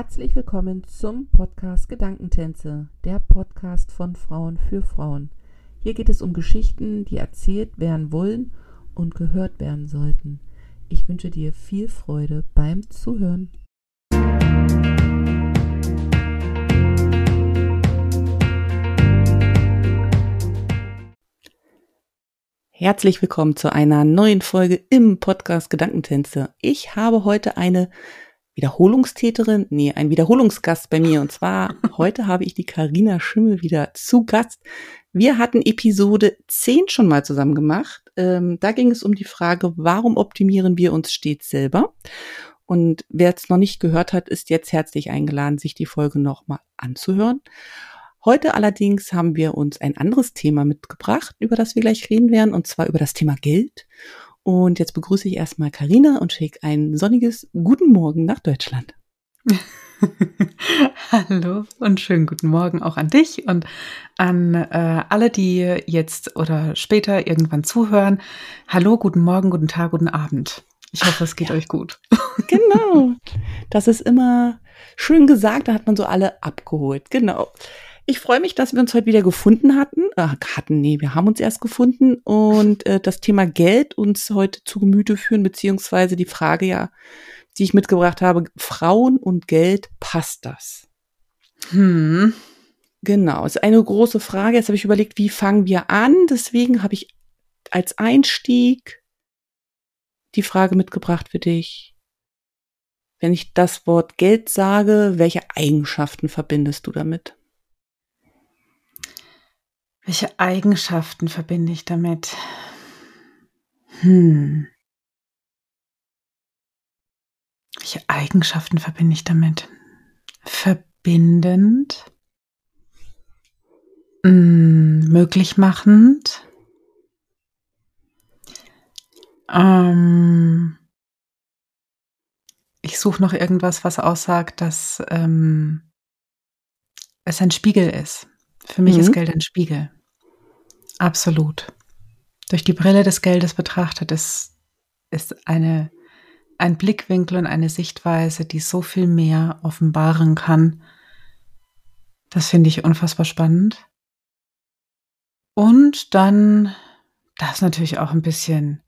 Herzlich willkommen zum Podcast Gedankentänze, der Podcast von Frauen für Frauen. Hier geht es um Geschichten, die erzählt werden wollen und gehört werden sollten. Ich wünsche dir viel Freude beim Zuhören. Herzlich willkommen zu einer neuen Folge im Podcast Gedankentänze. Ich habe heute eine Wiederholungstäterin, nee, ein Wiederholungsgast bei mir. Und zwar heute habe ich die Karina Schimmel wieder zu Gast. Wir hatten Episode 10 schon mal zusammen gemacht. Ähm, da ging es um die Frage, warum optimieren wir uns stets selber? Und wer es noch nicht gehört hat, ist jetzt herzlich eingeladen, sich die Folge nochmal anzuhören. Heute allerdings haben wir uns ein anderes Thema mitgebracht, über das wir gleich reden werden, und zwar über das Thema Geld. Und jetzt begrüße ich erstmal Karina und schicke ein sonniges Guten Morgen nach Deutschland. Hallo und schönen guten Morgen auch an dich und an äh, alle, die jetzt oder später irgendwann zuhören. Hallo, guten Morgen, guten Tag, guten Abend. Ich hoffe, es geht ja. euch gut. Genau. Das ist immer schön gesagt, da hat man so alle abgeholt. Genau. Ich freue mich, dass wir uns heute wieder gefunden hatten. Äh, hatten, nee, wir haben uns erst gefunden und äh, das Thema Geld uns heute zu Gemüte führen, beziehungsweise die Frage ja, die ich mitgebracht habe, Frauen und Geld, passt das? Hm. Genau, ist eine große Frage. Jetzt habe ich überlegt, wie fangen wir an? Deswegen habe ich als Einstieg die Frage mitgebracht für dich. Wenn ich das Wort Geld sage, welche Eigenschaften verbindest du damit? Welche Eigenschaften verbinde ich damit? Hm. Welche Eigenschaften verbinde ich damit? Verbindend, hm, möglich machend, ähm, ich suche noch irgendwas, was aussagt, dass ähm, es ein Spiegel ist. Für mich mhm. ist Geld ein Spiegel. Absolut. Durch die Brille des Geldes betrachtet ist, ist eine, ein Blickwinkel und eine Sichtweise, die so viel mehr offenbaren kann. Das finde ich unfassbar spannend. Und dann darf es natürlich auch ein bisschen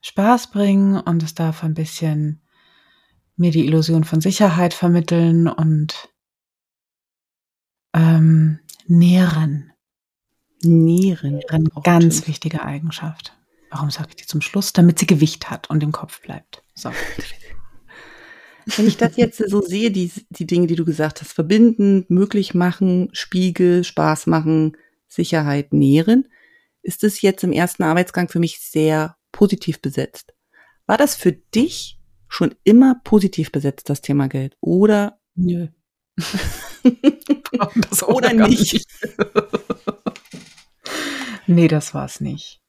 Spaß bringen und es darf ein bisschen mir die Illusion von Sicherheit vermitteln und ähm, nähren. Nieren. Eine ganz wichtige Eigenschaft. Warum sage ich die zum Schluss? Damit sie Gewicht hat und im Kopf bleibt. So. Wenn ich das jetzt so sehe, die, die Dinge, die du gesagt hast, verbinden, möglich machen, Spiegel, Spaß machen, Sicherheit nähren, ist es jetzt im ersten Arbeitsgang für mich sehr positiv besetzt. War das für dich schon immer positiv besetzt, das Thema Geld? Oder? Nö. oder nicht. Nee, das war's nicht.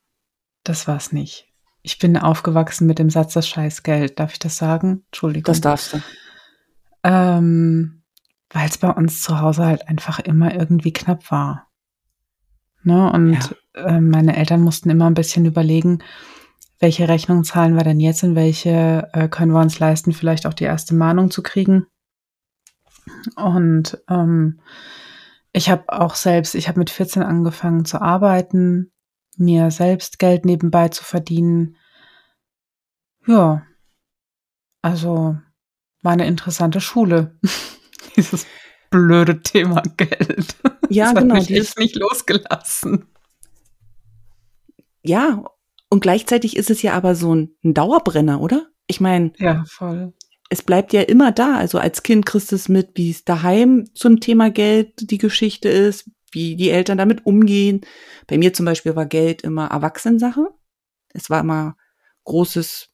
Das war's nicht. Ich bin aufgewachsen mit dem Satz, das scheiß Geld. Darf ich das sagen? Entschuldigung. Das darfst du. Ähm, Weil es bei uns zu Hause halt einfach immer irgendwie knapp war. Ne? Und ja. äh, meine Eltern mussten immer ein bisschen überlegen, welche Rechnung zahlen wir denn jetzt und welche äh, können wir uns leisten, vielleicht auch die erste Mahnung zu kriegen. Und ähm, ich habe auch selbst, ich habe mit 14 angefangen zu arbeiten, mir selbst Geld nebenbei zu verdienen. Ja, also war eine interessante Schule. Dieses blöde Thema Geld. Ja, das genau. Hat mich echt nicht losgelassen. Ja, und gleichzeitig ist es ja aber so ein, ein Dauerbrenner, oder? Ich meine, ja, voll es bleibt ja immer da. Also als Kind kriegst du es mit, wie es daheim zum Thema Geld die Geschichte ist, wie die Eltern damit umgehen. Bei mir zum Beispiel war Geld immer Erwachsenensache. Es war immer großes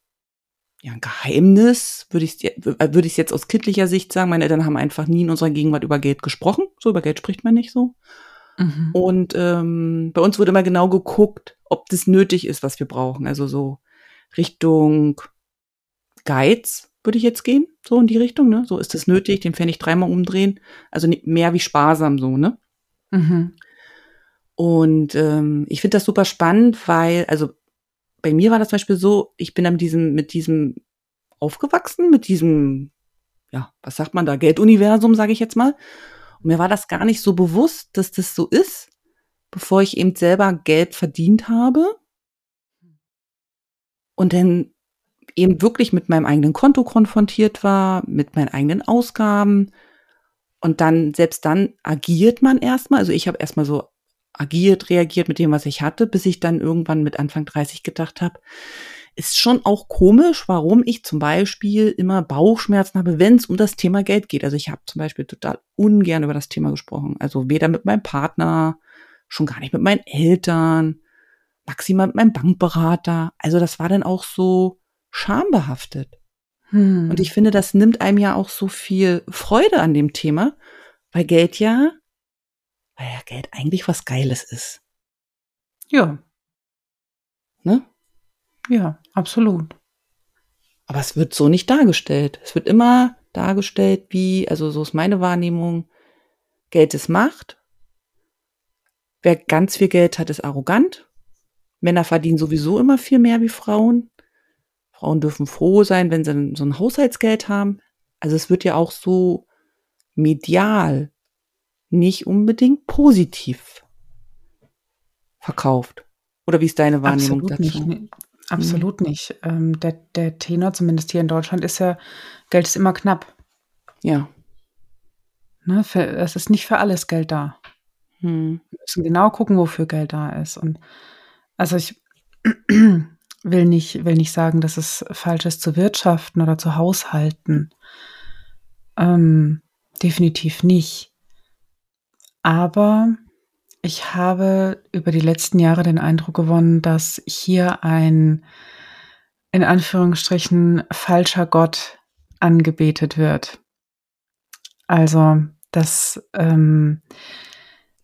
ja, ein Geheimnis, würde ich es würde ich jetzt aus kindlicher Sicht sagen. Meine Eltern haben einfach nie in unserer Gegenwart über Geld gesprochen. So über Geld spricht man nicht so. Mhm. Und ähm, bei uns wurde immer genau geguckt, ob das nötig ist, was wir brauchen. Also so Richtung Geiz würde ich jetzt gehen, so in die Richtung, ne? So ist es nötig, den Pfennig dreimal umdrehen. Also mehr wie sparsam so, ne? Mhm. Und ähm, ich finde das super spannend, weil, also bei mir war das zum Beispiel so, ich bin dann mit diesem, mit diesem aufgewachsen, mit diesem, ja, was sagt man da, Gelduniversum, sage ich jetzt mal. Und mir war das gar nicht so bewusst, dass das so ist, bevor ich eben selber Geld verdient habe. Und dann eben wirklich mit meinem eigenen Konto konfrontiert war, mit meinen eigenen Ausgaben. Und dann, selbst dann agiert man erstmal. Also ich habe erstmal so agiert, reagiert mit dem, was ich hatte, bis ich dann irgendwann mit Anfang 30 gedacht habe, ist schon auch komisch, warum ich zum Beispiel immer Bauchschmerzen habe, wenn es um das Thema Geld geht. Also ich habe zum Beispiel total ungern über das Thema gesprochen. Also weder mit meinem Partner, schon gar nicht mit meinen Eltern, maximal mit meinem Bankberater. Also das war dann auch so schambehaftet. Hm. Und ich finde, das nimmt einem ja auch so viel Freude an dem Thema, weil Geld ja, weil ja Geld eigentlich was Geiles ist. Ja. Ne? Ja, absolut. Aber es wird so nicht dargestellt. Es wird immer dargestellt wie, also so ist meine Wahrnehmung, Geld ist Macht. Wer ganz viel Geld hat, ist arrogant. Männer verdienen sowieso immer viel mehr wie Frauen. Frauen dürfen froh sein, wenn sie so ein Haushaltsgeld haben. Also es wird ja auch so medial nicht unbedingt positiv verkauft. Oder wie ist deine Wahrnehmung Absolut dazu? Nicht. Absolut mhm. nicht. Ähm, der, der Tenor, zumindest hier in Deutschland, ist ja, Geld ist immer knapp. Ja. Ne, für, es ist nicht für alles Geld da. Hm. Wir müssen genau gucken, wofür Geld da ist. Und also ich will nicht, will nicht sagen, dass es falsch ist zu wirtschaften oder zu haushalten. Ähm, definitiv nicht. Aber ich habe über die letzten Jahre den Eindruck gewonnen, dass hier ein in Anführungsstrichen falscher Gott angebetet wird. Also, dass ähm,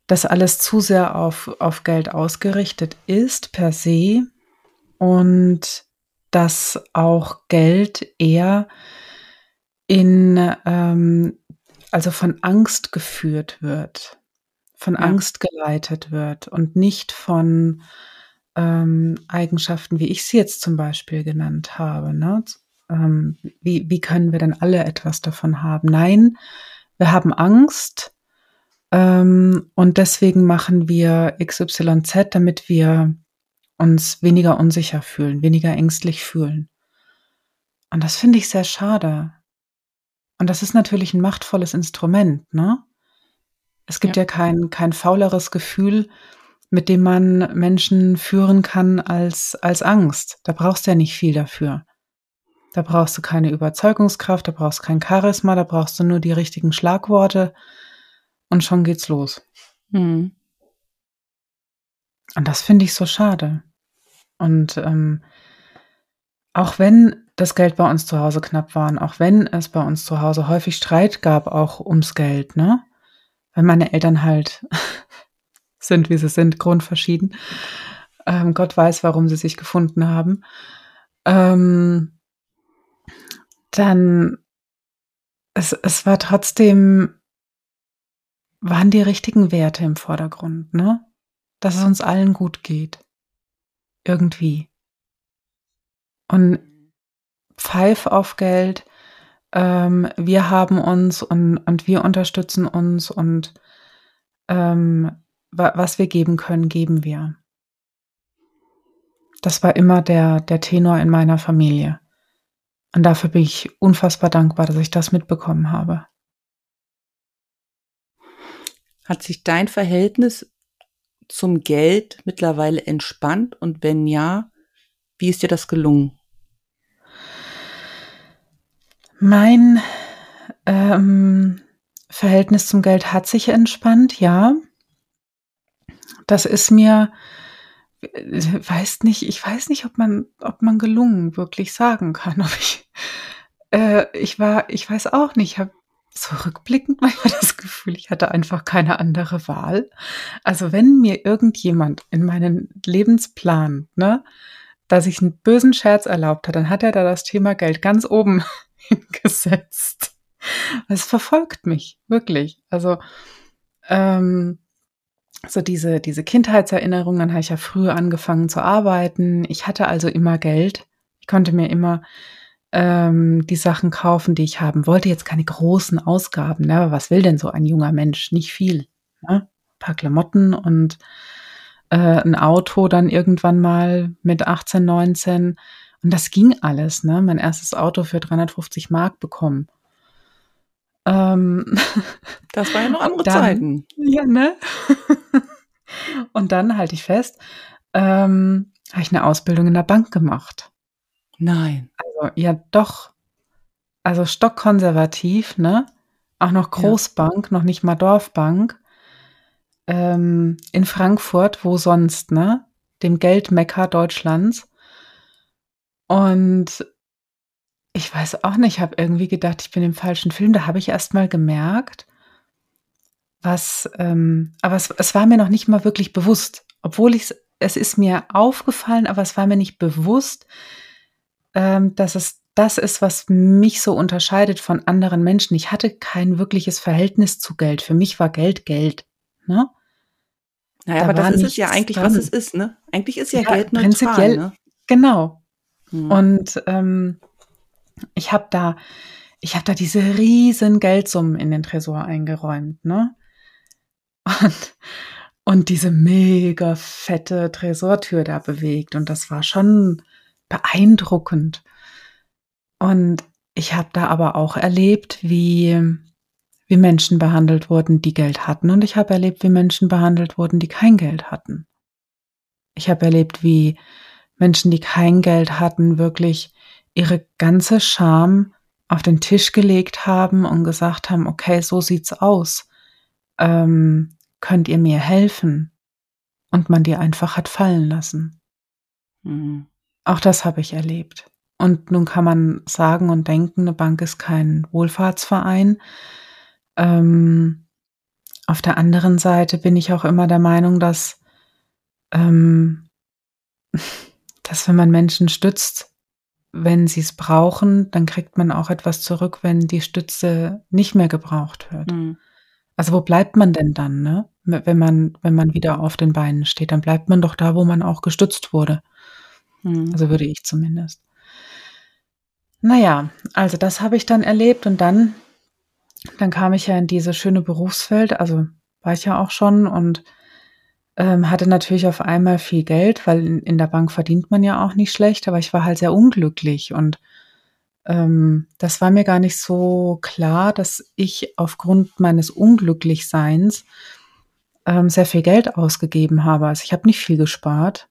das alles zu sehr auf, auf Geld ausgerichtet ist per se und dass auch Geld eher in, ähm, also von Angst geführt wird, von ja. Angst geleitet wird und nicht von ähm, Eigenschaften, wie ich sie jetzt zum Beispiel genannt habe. Ne? Ähm, wie, wie können wir denn alle etwas davon haben? Nein, wir haben Angst ähm, und deswegen machen wir XYZ, damit wir uns weniger unsicher fühlen, weniger ängstlich fühlen. Und das finde ich sehr schade. Und das ist natürlich ein machtvolles Instrument, ne? Es gibt ja, ja kein, kein fauleres Gefühl, mit dem man Menschen führen kann als, als Angst. Da brauchst du ja nicht viel dafür. Da brauchst du keine Überzeugungskraft, da brauchst du kein Charisma, da brauchst du nur die richtigen Schlagworte und schon geht's los. Mhm. Und das finde ich so schade. Und ähm, auch wenn das Geld bei uns zu Hause knapp war, auch wenn es bei uns zu Hause häufig Streit gab, auch ums Geld, ne? Weil meine Eltern halt sind, wie sie sind, grundverschieden. Ähm, Gott weiß, warum sie sich gefunden haben. Ähm, dann, es, es war trotzdem, waren die richtigen Werte im Vordergrund, ne? Dass es uns allen gut geht. Irgendwie. Und Pfeif auf Geld, ähm, wir haben uns und, und wir unterstützen uns und ähm, wa was wir geben können, geben wir. Das war immer der, der Tenor in meiner Familie. Und dafür bin ich unfassbar dankbar, dass ich das mitbekommen habe. Hat sich dein Verhältnis zum Geld mittlerweile entspannt? Und wenn ja, wie ist dir das gelungen? Mein ähm, Verhältnis zum Geld hat sich entspannt, ja. Das ist mir, weiß nicht, ich weiß nicht, ob man, ob man gelungen wirklich sagen kann, ob ich, äh, ich war, ich weiß auch nicht, ich habe zurückblickend manchmal das Gefühl, ich hatte einfach keine andere Wahl. Also wenn mir irgendjemand in meinen Lebensplan, ne, dass ich einen bösen Scherz erlaubt hat, dann hat er da das Thema Geld ganz oben hingesetzt. Es verfolgt mich, wirklich. Also, ähm, so diese, diese Kindheitserinnerungen, dann habe ich ja früher angefangen zu arbeiten. Ich hatte also immer Geld. Ich konnte mir immer ähm, die Sachen kaufen, die ich haben wollte. Jetzt keine großen Ausgaben, ne? aber was will denn so ein junger Mensch? Nicht viel. Ne? Ein paar Klamotten und äh, ein Auto dann irgendwann mal mit 18, 19. Und das ging alles. Ne? Mein erstes Auto für 350 Mark bekommen. Ähm, das war ja noch andere dann, Zeiten. Ja, ne? und dann halte ich fest, ähm, habe ich eine Ausbildung in der Bank gemacht. Nein. Also, ja, doch. Also stockkonservativ, ne? Auch noch Großbank, ja. noch nicht mal Dorfbank. Ähm, in Frankfurt, wo sonst, ne? Dem Geldmecker Deutschlands. Und ich weiß auch nicht, ich habe irgendwie gedacht, ich bin im falschen Film. Da habe ich erst mal gemerkt, was, ähm, aber es, es war mir noch nicht mal wirklich bewusst, obwohl ich es ist mir aufgefallen, aber es war mir nicht bewusst, ähm, dass es das ist, was mich so unterscheidet von anderen Menschen. Ich hatte kein wirkliches Verhältnis zu Geld. Für mich war Geld Geld. Ne? Naja, da aber das ist es ja eigentlich, dran. was es ist. Ne? Eigentlich ist ja, ja Geld neutral. Prinzipiell, ne? Genau. Hm. Und ähm, ich habe da, ich habe da diese riesen Geldsummen in den Tresor eingeräumt, ne? Und, und diese mega fette Tresortür da bewegt. Und das war schon beeindruckend. Und ich habe da aber auch erlebt, wie, wie Menschen behandelt wurden, die Geld hatten. Und ich habe erlebt, wie Menschen behandelt wurden, die kein Geld hatten. Ich habe erlebt, wie Menschen, die kein Geld hatten, wirklich ihre ganze Scham auf den Tisch gelegt haben und gesagt haben, okay, so sieht's aus. Ähm, könnt ihr mir helfen? Und man die einfach hat fallen lassen. Mhm. Auch das habe ich erlebt. Und nun kann man sagen und denken, eine Bank ist kein Wohlfahrtsverein. Ähm, auf der anderen Seite bin ich auch immer der Meinung, dass, ähm, dass wenn man Menschen stützt, wenn sie es brauchen, dann kriegt man auch etwas zurück, wenn die Stütze nicht mehr gebraucht wird. Mhm. Also wo bleibt man denn dann, ne? Wenn man, wenn man wieder auf den Beinen steht, dann bleibt man doch da, wo man auch gestützt wurde. Mhm. Also würde ich zumindest. Naja, also das habe ich dann erlebt und dann, dann kam ich ja in diese schöne Berufswelt, also war ich ja auch schon und ähm, hatte natürlich auf einmal viel Geld, weil in, in, der Bank verdient man ja auch nicht schlecht, aber ich war halt sehr unglücklich und ähm, das war mir gar nicht so klar, dass ich aufgrund meines Unglücklichseins ähm, sehr viel Geld ausgegeben habe. Also ich habe nicht viel gespart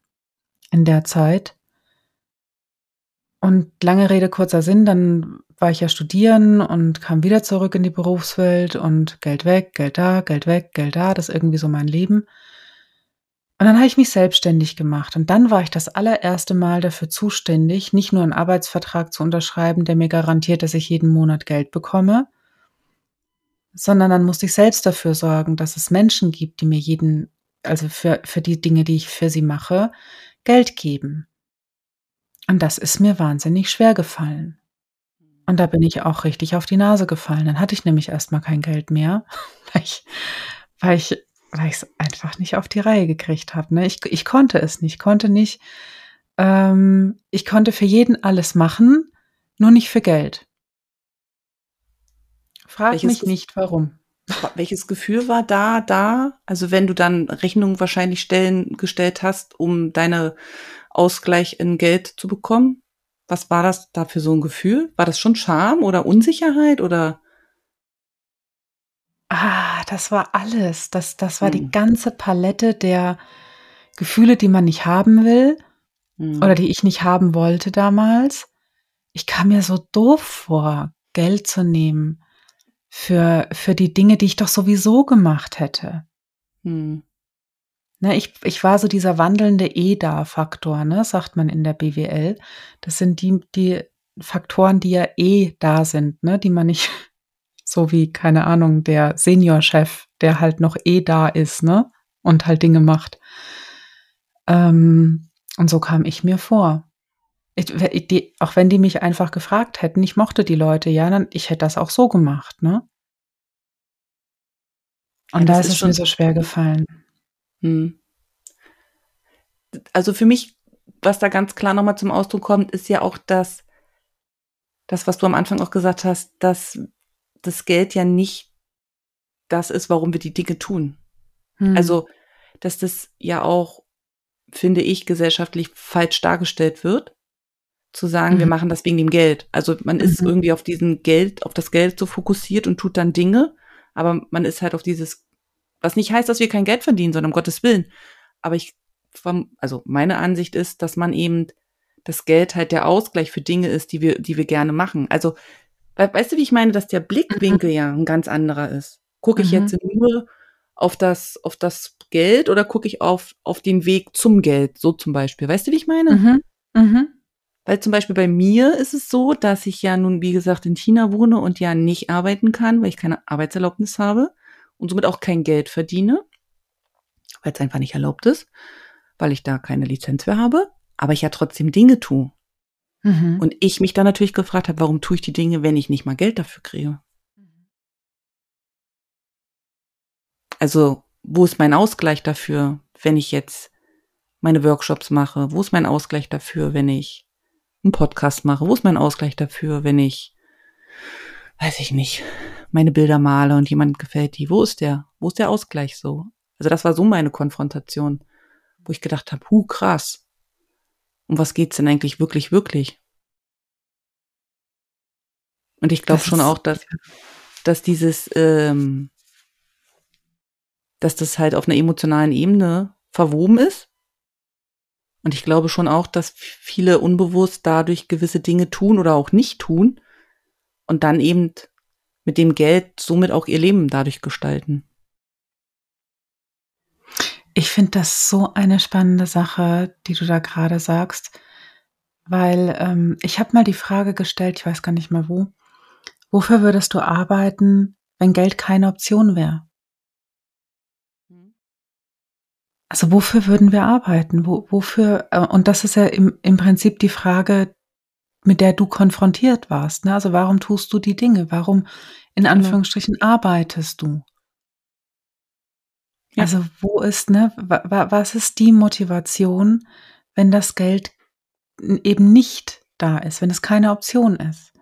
in der Zeit und lange Rede, kurzer Sinn, dann war ich ja studieren und kam wieder zurück in die Berufswelt und Geld weg, Geld da, Geld weg, Geld da, das ist irgendwie so mein Leben. Und dann habe ich mich selbstständig gemacht und dann war ich das allererste Mal dafür zuständig, nicht nur einen Arbeitsvertrag zu unterschreiben, der mir garantiert, dass ich jeden Monat Geld bekomme, sondern dann musste ich selbst dafür sorgen, dass es Menschen gibt, die mir jeden, also für, für die Dinge, die ich für sie mache, Geld geben. Und das ist mir wahnsinnig schwer gefallen. Und da bin ich auch richtig auf die Nase gefallen. Dann hatte ich nämlich erstmal kein Geld mehr, weil ich, weil ich, weil ich es einfach nicht auf die Reihe gekriegt habe. Ne? Ich, ich konnte es nicht, konnte nicht. Ähm, ich konnte für jeden alles machen, nur nicht für Geld. Frag welches mich nicht, warum. Welches Gefühl war da, da? Also wenn du dann Rechnungen wahrscheinlich stellen, gestellt hast, um deine Ausgleich in Geld zu bekommen? Was war das da für so ein Gefühl? War das schon Scham oder Unsicherheit oder? Ah, das war alles. Das, das war hm. die ganze Palette der Gefühle, die man nicht haben will hm. oder die ich nicht haben wollte damals. Ich kam mir so doof vor, Geld zu nehmen für, für die Dinge, die ich doch sowieso gemacht hätte. Hm. Ne, ich, ich war so dieser wandelnde EDA-Faktor, ne, sagt man in der BWL. Das sind die, die Faktoren, die ja eh da sind, ne, die man nicht, so wie, keine Ahnung, der Seniorchef, der halt noch eh da ist, ne, und halt Dinge macht. Ähm, und so kam ich mir vor. Ich, die, auch wenn die mich einfach gefragt hätten, ich mochte die Leute, ja, dann, ich hätte das auch so gemacht, ne? Und ja, da ist es mir so schwer gefallen. Hm. Also für mich, was da ganz klar nochmal zum Ausdruck kommt, ist ja auch, dass das, was du am Anfang auch gesagt hast, dass das Geld ja nicht das ist, warum wir die Dinge tun. Hm. Also, dass das ja auch, finde ich, gesellschaftlich falsch dargestellt wird, zu sagen, mhm. wir machen das wegen dem Geld. Also man mhm. ist irgendwie auf diesen Geld, auf das Geld so fokussiert und tut dann Dinge, aber man ist halt auf dieses, was nicht heißt, dass wir kein Geld verdienen, sondern um Gottes Willen. Aber ich, also meine Ansicht ist, dass man eben das Geld halt der Ausgleich für Dinge ist, die wir, die wir gerne machen. Also, weißt du, wie ich meine, dass der Blickwinkel mhm. ja ein ganz anderer ist? Gucke ich mhm. jetzt nur auf das, auf das Geld oder gucke ich auf, auf den Weg zum Geld, so zum Beispiel? Weißt du, wie ich meine? Mhm. Mhm. Weil zum Beispiel bei mir ist es so, dass ich ja nun, wie gesagt, in China wohne und ja nicht arbeiten kann, weil ich keine Arbeitserlaubnis habe und somit auch kein Geld verdiene, weil es einfach nicht erlaubt ist, weil ich da keine Lizenz für habe, aber ich ja trotzdem Dinge tue. Mhm. Und ich mich dann natürlich gefragt habe, warum tue ich die Dinge, wenn ich nicht mal Geld dafür kriege? Also, wo ist mein Ausgleich dafür, wenn ich jetzt meine Workshops mache? Wo ist mein Ausgleich dafür, wenn ich einen Podcast mache? Wo ist mein Ausgleich dafür, wenn ich, weiß ich nicht, meine Bilder male und jemand gefällt die? Wo ist der? Wo ist der Ausgleich so? Also das war so meine Konfrontation, wo ich gedacht habe, hu, krass. Um was geht's denn eigentlich wirklich, wirklich? Und ich glaube schon auch, dass, dass dieses, ähm, dass das halt auf einer emotionalen Ebene verwoben ist. Und ich glaube schon auch, dass viele unbewusst dadurch gewisse Dinge tun oder auch nicht tun und dann eben mit dem Geld somit auch ihr Leben dadurch gestalten. Ich finde das so eine spannende Sache, die du da gerade sagst, weil ähm, ich habe mal die Frage gestellt, ich weiß gar nicht mehr wo, wofür würdest du arbeiten, wenn Geld keine Option wäre? Also wofür würden wir arbeiten? Wo, wofür? Äh, und das ist ja im, im Prinzip die Frage, mit der du konfrontiert warst. Ne? Also warum tust du die Dinge? Warum in genau. Anführungsstrichen arbeitest du? Ja. Also wo ist, ne, was ist die Motivation, wenn das Geld eben nicht da ist, wenn es keine Option ist?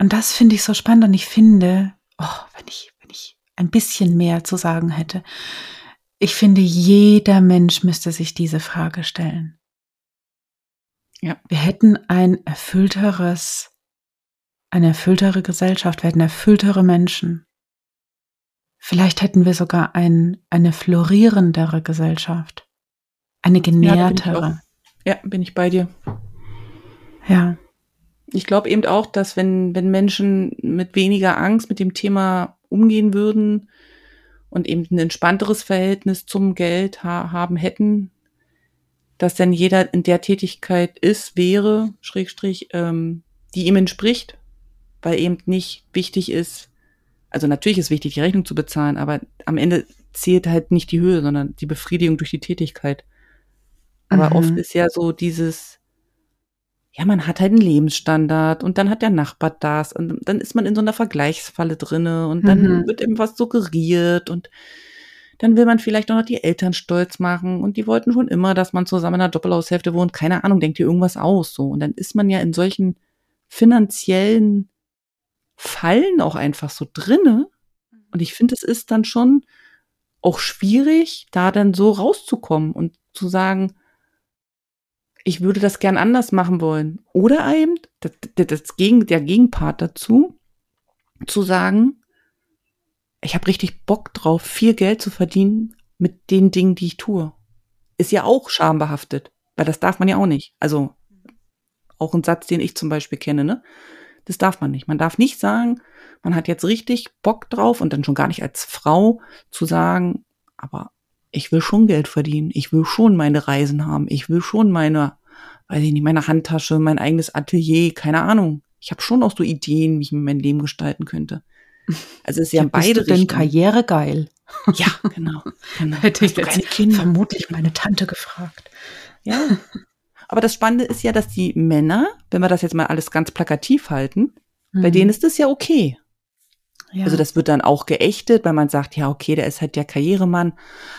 Und das finde ich so spannend und ich finde, oh, wenn ich, wenn ich ein bisschen mehr zu sagen hätte, ich finde, jeder Mensch müsste sich diese Frage stellen. Ja. Wir hätten ein erfüllteres, eine erfülltere Gesellschaft, wir hätten erfülltere Menschen. Vielleicht hätten wir sogar ein, eine florierendere Gesellschaft. Eine genährtere. Ja, bin ich, ja, bin ich bei dir. Ja. Ich glaube eben auch, dass wenn, wenn Menschen mit weniger Angst mit dem Thema umgehen würden, und eben ein entspannteres Verhältnis zum Geld ha haben hätten, dass dann jeder in der Tätigkeit ist, wäre, Schrägstrich, ähm, die ihm entspricht, weil eben nicht wichtig ist, also natürlich ist wichtig, die Rechnung zu bezahlen, aber am Ende zählt halt nicht die Höhe, sondern die Befriedigung durch die Tätigkeit. Aber mhm. oft ist ja so dieses, ja, man hat halt einen Lebensstandard und dann hat der Nachbar das und dann ist man in so einer Vergleichsfalle drinne und dann mhm. wird eben was suggeriert und dann will man vielleicht auch noch die Eltern stolz machen und die wollten schon immer, dass man zusammen in einer Doppelhaushälfte wohnt. Keine Ahnung, denkt ihr irgendwas aus so und dann ist man ja in solchen finanziellen Fallen auch einfach so drinne und ich finde, es ist dann schon auch schwierig, da dann so rauszukommen und zu sagen, ich würde das gern anders machen wollen. Oder eben, das, das Gegen, der Gegenpart dazu, zu sagen, ich habe richtig Bock drauf, viel Geld zu verdienen mit den Dingen, die ich tue. Ist ja auch schambehaftet, weil das darf man ja auch nicht. Also auch ein Satz, den ich zum Beispiel kenne, ne? Das darf man nicht. Man darf nicht sagen, man hat jetzt richtig Bock drauf und dann schon gar nicht als Frau zu sagen, aber ich will schon Geld verdienen, ich will schon meine Reisen haben, ich will schon meine, weiß ich nicht, meine Handtasche, mein eigenes Atelier, keine Ahnung. Ich habe schon auch so Ideen, wie ich mir mein Leben gestalten könnte. Also es ist ja, ja beide bist du denn Karriere geil? Ja, genau. genau. Hätte ich jetzt vermutlich meine Tante gefragt. Ja. Aber das Spannende ist ja, dass die Männer, wenn wir das jetzt mal alles ganz plakativ halten, mhm. bei denen ist das ja okay. Ja. Also das wird dann auch geächtet, weil man sagt, ja, okay, der ist halt der Karrieremann,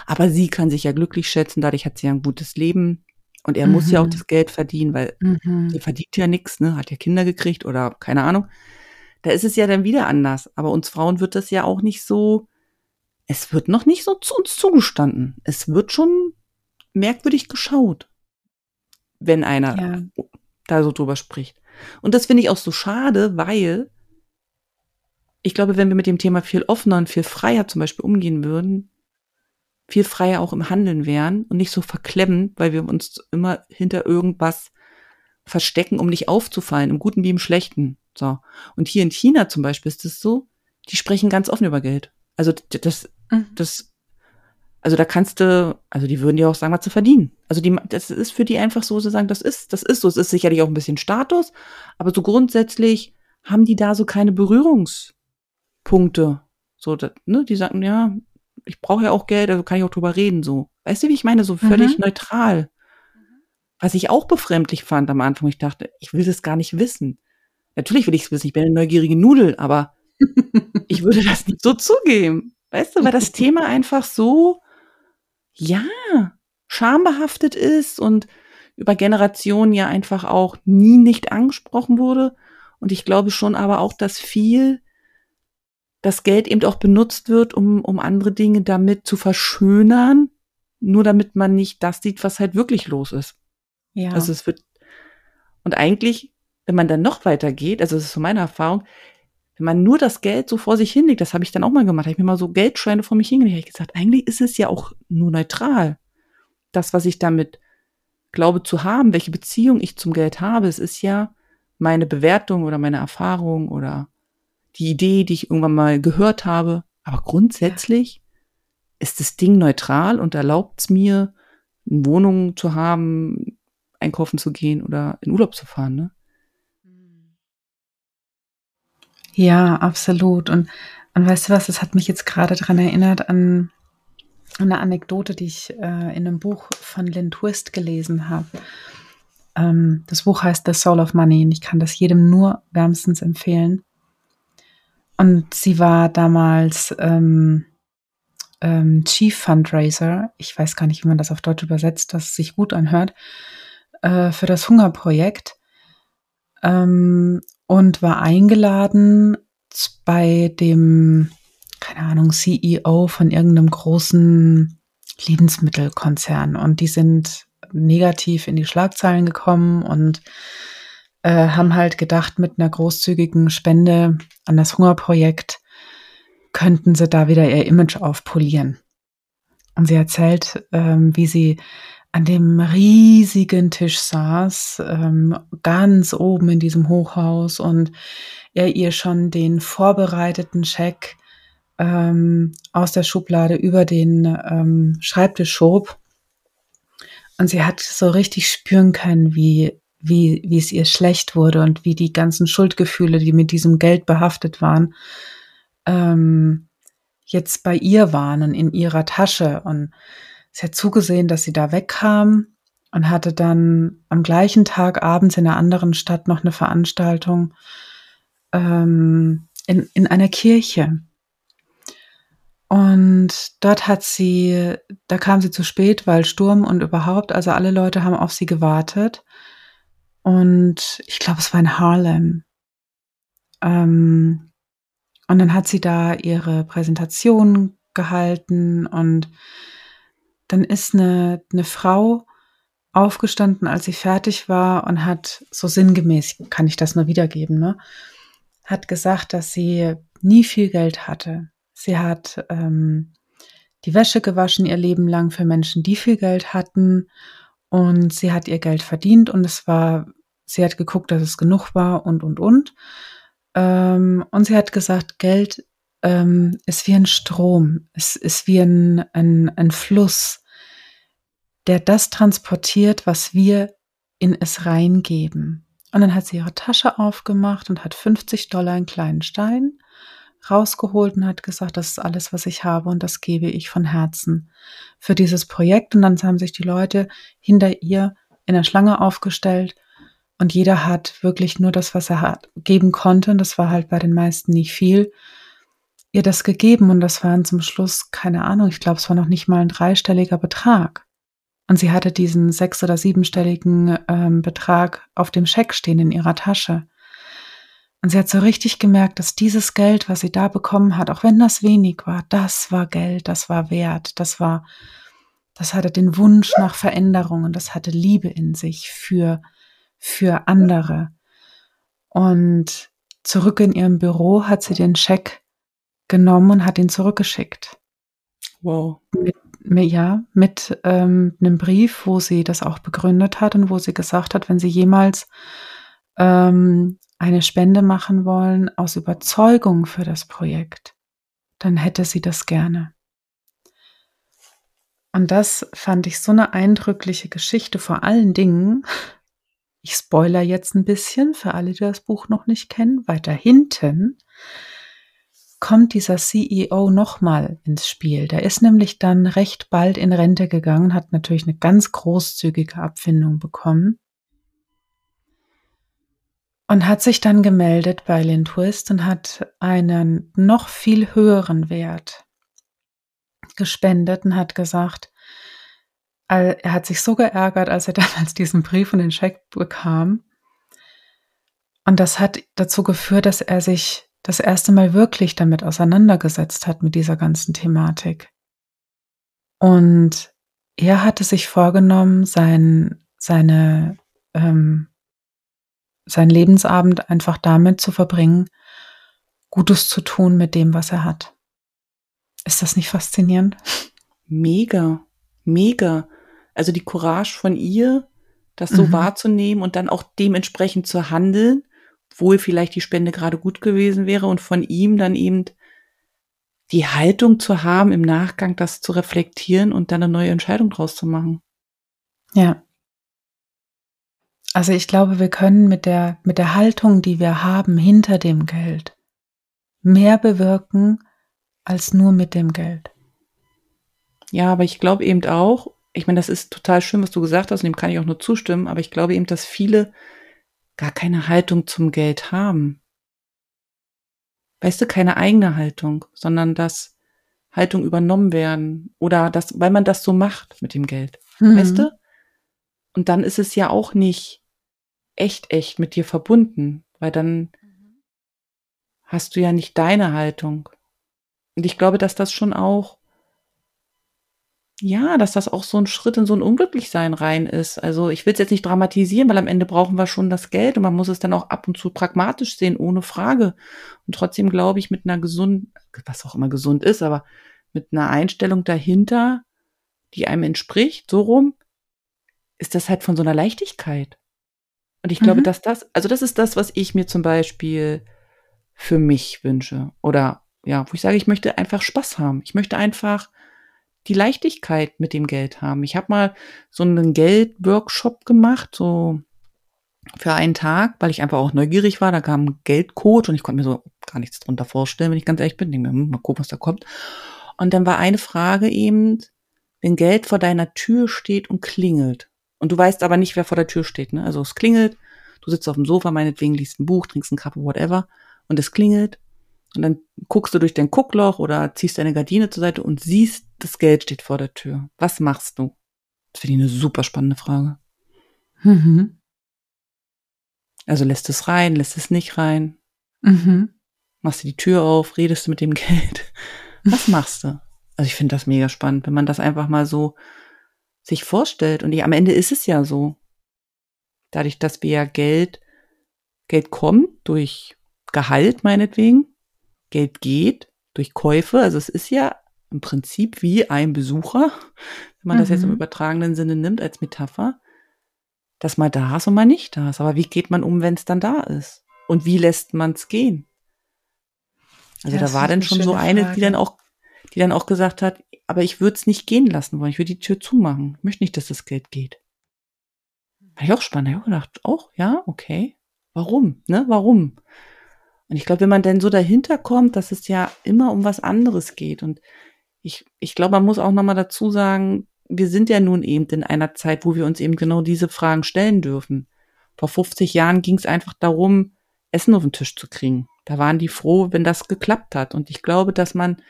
aber sie kann sich ja glücklich schätzen, dadurch hat sie ja ein gutes Leben. Und er mhm. muss ja auch mhm. das Geld verdienen, weil mhm. er verdient ja nichts, ne? Hat ja Kinder gekriegt oder keine Ahnung. Da ist es ja dann wieder anders. Aber uns Frauen wird das ja auch nicht so, es wird noch nicht so zu uns zugestanden. Es wird schon merkwürdig geschaut, wenn einer ja. da so drüber spricht. Und das finde ich auch so schade, weil ich glaube, wenn wir mit dem Thema viel offener und viel freier zum Beispiel umgehen würden, viel freier auch im Handeln wären und nicht so verklemmen, weil wir uns immer hinter irgendwas verstecken, um nicht aufzufallen, im Guten wie im Schlechten. So. Und hier in China zum Beispiel ist es so, die sprechen ganz offen über Geld. Also das, mhm. das, also da kannst du, also die würden dir auch sagen, was zu verdienen. Also die, das ist für die einfach so, sie sagen, das ist, das ist so. Es ist sicherlich auch ein bisschen Status, aber so grundsätzlich haben die da so keine Berührungspunkte. So, das, ne, die sagen, ja, ich brauche ja auch Geld, also kann ich auch drüber reden, so. Weißt du, wie ich meine? So völlig mhm. neutral. Was ich auch befremdlich fand am Anfang. Ich dachte, ich will das gar nicht wissen. Natürlich will ich es wissen, ich bin eine neugierige Nudel, aber ich würde das nicht so zugeben. Weißt du, weil das Thema einfach so, ja, schambehaftet ist und über Generationen ja einfach auch nie nicht angesprochen wurde. Und ich glaube schon aber auch, dass viel das Geld eben auch benutzt wird, um, um andere Dinge damit zu verschönern, nur damit man nicht das sieht, was halt wirklich los ist. Ja. Also es wird, und eigentlich, wenn man dann noch weiter geht, also das ist so meine Erfahrung, wenn man nur das Geld so vor sich hinlegt, das habe ich dann auch mal gemacht, habe ich mir mal so Geldscheine vor mich hingelegt, habe ich gesagt, eigentlich ist es ja auch nur neutral. Das, was ich damit glaube zu haben, welche Beziehung ich zum Geld habe, es ist ja meine Bewertung oder meine Erfahrung oder die Idee, die ich irgendwann mal gehört habe. Aber grundsätzlich ist das Ding neutral und erlaubt es mir, eine Wohnung zu haben, einkaufen zu gehen oder in Urlaub zu fahren, ne? Ja, absolut. Und, und weißt du was, das hat mich jetzt gerade daran erinnert an eine Anekdote, die ich äh, in einem Buch von Lynn Twist gelesen habe. Ähm, das Buch heißt The Soul of Money und ich kann das jedem nur wärmstens empfehlen. Und sie war damals ähm, ähm, Chief Fundraiser, ich weiß gar nicht, wie man das auf Deutsch übersetzt, dass es sich gut anhört, äh, für das Hungerprojekt ähm, und war eingeladen bei dem, keine Ahnung, CEO von irgendeinem großen Lebensmittelkonzern. Und die sind negativ in die Schlagzeilen gekommen und äh, haben halt gedacht, mit einer großzügigen Spende an das Hungerprojekt könnten sie da wieder ihr Image aufpolieren. Und sie erzählt, ähm, wie sie an dem riesigen Tisch saß, ähm, ganz oben in diesem Hochhaus und er ihr schon den vorbereiteten Scheck ähm, aus der Schublade über den ähm, Schreibtisch schob. Und sie hat so richtig spüren können, wie wie, wie es ihr schlecht wurde und wie die ganzen Schuldgefühle, die mit diesem Geld behaftet waren, ähm, jetzt bei ihr waren und in ihrer Tasche. Und sie hat zugesehen, dass sie da wegkam und hatte dann am gleichen Tag abends in einer anderen Stadt noch eine Veranstaltung ähm, in, in einer Kirche. Und dort hat sie, da kam sie zu spät, weil Sturm und überhaupt, also alle Leute haben auf sie gewartet. Und ich glaube, es war in Harlem. Ähm, und dann hat sie da ihre Präsentation gehalten und dann ist eine, eine Frau aufgestanden, als sie fertig war und hat so sinngemäß, kann ich das nur wiedergeben, ne, hat gesagt, dass sie nie viel Geld hatte. Sie hat ähm, die Wäsche gewaschen ihr Leben lang für Menschen, die viel Geld hatten und sie hat ihr Geld verdient und es war, sie hat geguckt, dass es genug war und, und, und. Ähm, und sie hat gesagt, Geld ähm, ist wie ein Strom, es ist wie ein, ein, ein Fluss, der das transportiert, was wir in es reingeben. Und dann hat sie ihre Tasche aufgemacht und hat 50 Dollar in kleinen Stein rausgeholt und hat gesagt, das ist alles, was ich habe und das gebe ich von Herzen für dieses Projekt. Und dann haben sich die Leute hinter ihr in der Schlange aufgestellt und jeder hat wirklich nur das, was er hat, geben konnte. Und das war halt bei den meisten nicht viel. Ihr das gegeben und das waren zum Schluss, keine Ahnung, ich glaube, es war noch nicht mal ein dreistelliger Betrag. Und sie hatte diesen sechs- oder siebenstelligen ähm, Betrag auf dem Scheck stehen in ihrer Tasche. Und sie hat so richtig gemerkt, dass dieses Geld, was sie da bekommen hat, auch wenn das wenig war, das war Geld, das war wert, das war, das hatte den Wunsch nach Veränderung und das hatte Liebe in sich für, für andere. Und zurück in ihrem Büro hat sie den Scheck genommen und hat ihn zurückgeschickt. Wow. Mit, ja, mit ähm, einem Brief, wo sie das auch begründet hat und wo sie gesagt hat, wenn sie jemals ähm, eine Spende machen wollen aus Überzeugung für das Projekt, dann hätte sie das gerne. Und das fand ich so eine eindrückliche Geschichte, vor allen Dingen, ich spoiler jetzt ein bisschen für alle, die das Buch noch nicht kennen, weiter hinten kommt dieser CEO nochmal ins Spiel. Der ist nämlich dann recht bald in Rente gegangen, hat natürlich eine ganz großzügige Abfindung bekommen und hat sich dann gemeldet bei Lindwist und hat einen noch viel höheren Wert gespendet und hat gesagt, er hat sich so geärgert, als er damals diesen Brief und den Scheck bekam. Und das hat dazu geführt, dass er sich das erste Mal wirklich damit auseinandergesetzt hat mit dieser ganzen Thematik. Und er hatte sich vorgenommen, sein, seine ähm, seinen Lebensabend einfach damit zu verbringen, Gutes zu tun mit dem, was er hat. Ist das nicht faszinierend? Mega, mega. Also die Courage von ihr, das so mhm. wahrzunehmen und dann auch dementsprechend zu handeln, obwohl vielleicht die Spende gerade gut gewesen wäre und von ihm dann eben die Haltung zu haben, im Nachgang das zu reflektieren und dann eine neue Entscheidung draus zu machen. Ja, also ich glaube, wir können mit der, mit der Haltung, die wir haben hinter dem Geld, mehr bewirken als nur mit dem Geld. Ja, aber ich glaube eben auch, ich meine, das ist total schön, was du gesagt hast, und dem kann ich auch nur zustimmen, aber ich glaube eben, dass viele gar keine Haltung zum Geld haben. Weißt du, keine eigene Haltung, sondern dass Haltung übernommen werden oder das, weil man das so macht mit dem Geld. Mhm. Weißt du? Und dann ist es ja auch nicht echt, echt mit dir verbunden, weil dann mhm. hast du ja nicht deine Haltung. Und ich glaube, dass das schon auch, ja, dass das auch so ein Schritt in so ein Unglücklichsein rein ist. Also ich will es jetzt nicht dramatisieren, weil am Ende brauchen wir schon das Geld und man muss es dann auch ab und zu pragmatisch sehen, ohne Frage. Und trotzdem glaube ich, mit einer gesunden, was auch immer gesund ist, aber mit einer Einstellung dahinter, die einem entspricht, so rum, ist das halt von so einer Leichtigkeit. Und ich glaube, mhm. dass das, also das ist das, was ich mir zum Beispiel für mich wünsche. Oder ja, wo ich sage, ich möchte einfach Spaß haben. Ich möchte einfach die Leichtigkeit mit dem Geld haben. Ich habe mal so einen Geldworkshop gemacht, so für einen Tag, weil ich einfach auch neugierig war. Da kam ein Geldcode und ich konnte mir so gar nichts drunter vorstellen, wenn ich ganz ehrlich bin. Denke mir, hm, mal gucken, was da kommt. Und dann war eine Frage eben, wenn Geld vor deiner Tür steht und klingelt, und du weißt aber nicht, wer vor der Tür steht. Ne? Also es klingelt, du sitzt auf dem Sofa, meinetwegen liest ein Buch, trinkst einen Kaffee, whatever. Und es klingelt. Und dann guckst du durch dein Guckloch oder ziehst deine Gardine zur Seite und siehst, das Geld steht vor der Tür. Was machst du? Das finde ich eine super spannende Frage. Mhm. Also lässt es rein, lässt es nicht rein. Mhm. Machst du die Tür auf, redest du mit dem Geld. Was machst du? Also ich finde das mega spannend, wenn man das einfach mal so sich vorstellt. Und die, am Ende ist es ja so. Dadurch, dass wir ja Geld, Geld kommt durch Gehalt meinetwegen, Geld geht durch Käufe. Also es ist ja im Prinzip wie ein Besucher, wenn man mhm. das jetzt im mhm. übertragenen Sinne nimmt als Metapher, dass mal da ist und mal nicht da ist. Aber wie geht man um, wenn es dann da ist? Und wie lässt man es gehen? Also ja, da war dann schon so eine, Frage. die dann auch, die dann auch gesagt hat, aber ich würde es nicht gehen lassen wollen. Ich würde die Tür zumachen. Ich möchte nicht, dass das Geld geht. Habe ich auch spannend. Ich habe gedacht, auch, ja, okay. Warum? Ne? Warum? Und ich glaube, wenn man denn so dahinter kommt, dass es ja immer um was anderes geht. Und ich, ich glaube, man muss auch nochmal dazu sagen, wir sind ja nun eben in einer Zeit, wo wir uns eben genau diese Fragen stellen dürfen. Vor 50 Jahren ging es einfach darum, Essen auf den Tisch zu kriegen. Da waren die froh, wenn das geklappt hat. Und ich glaube, dass man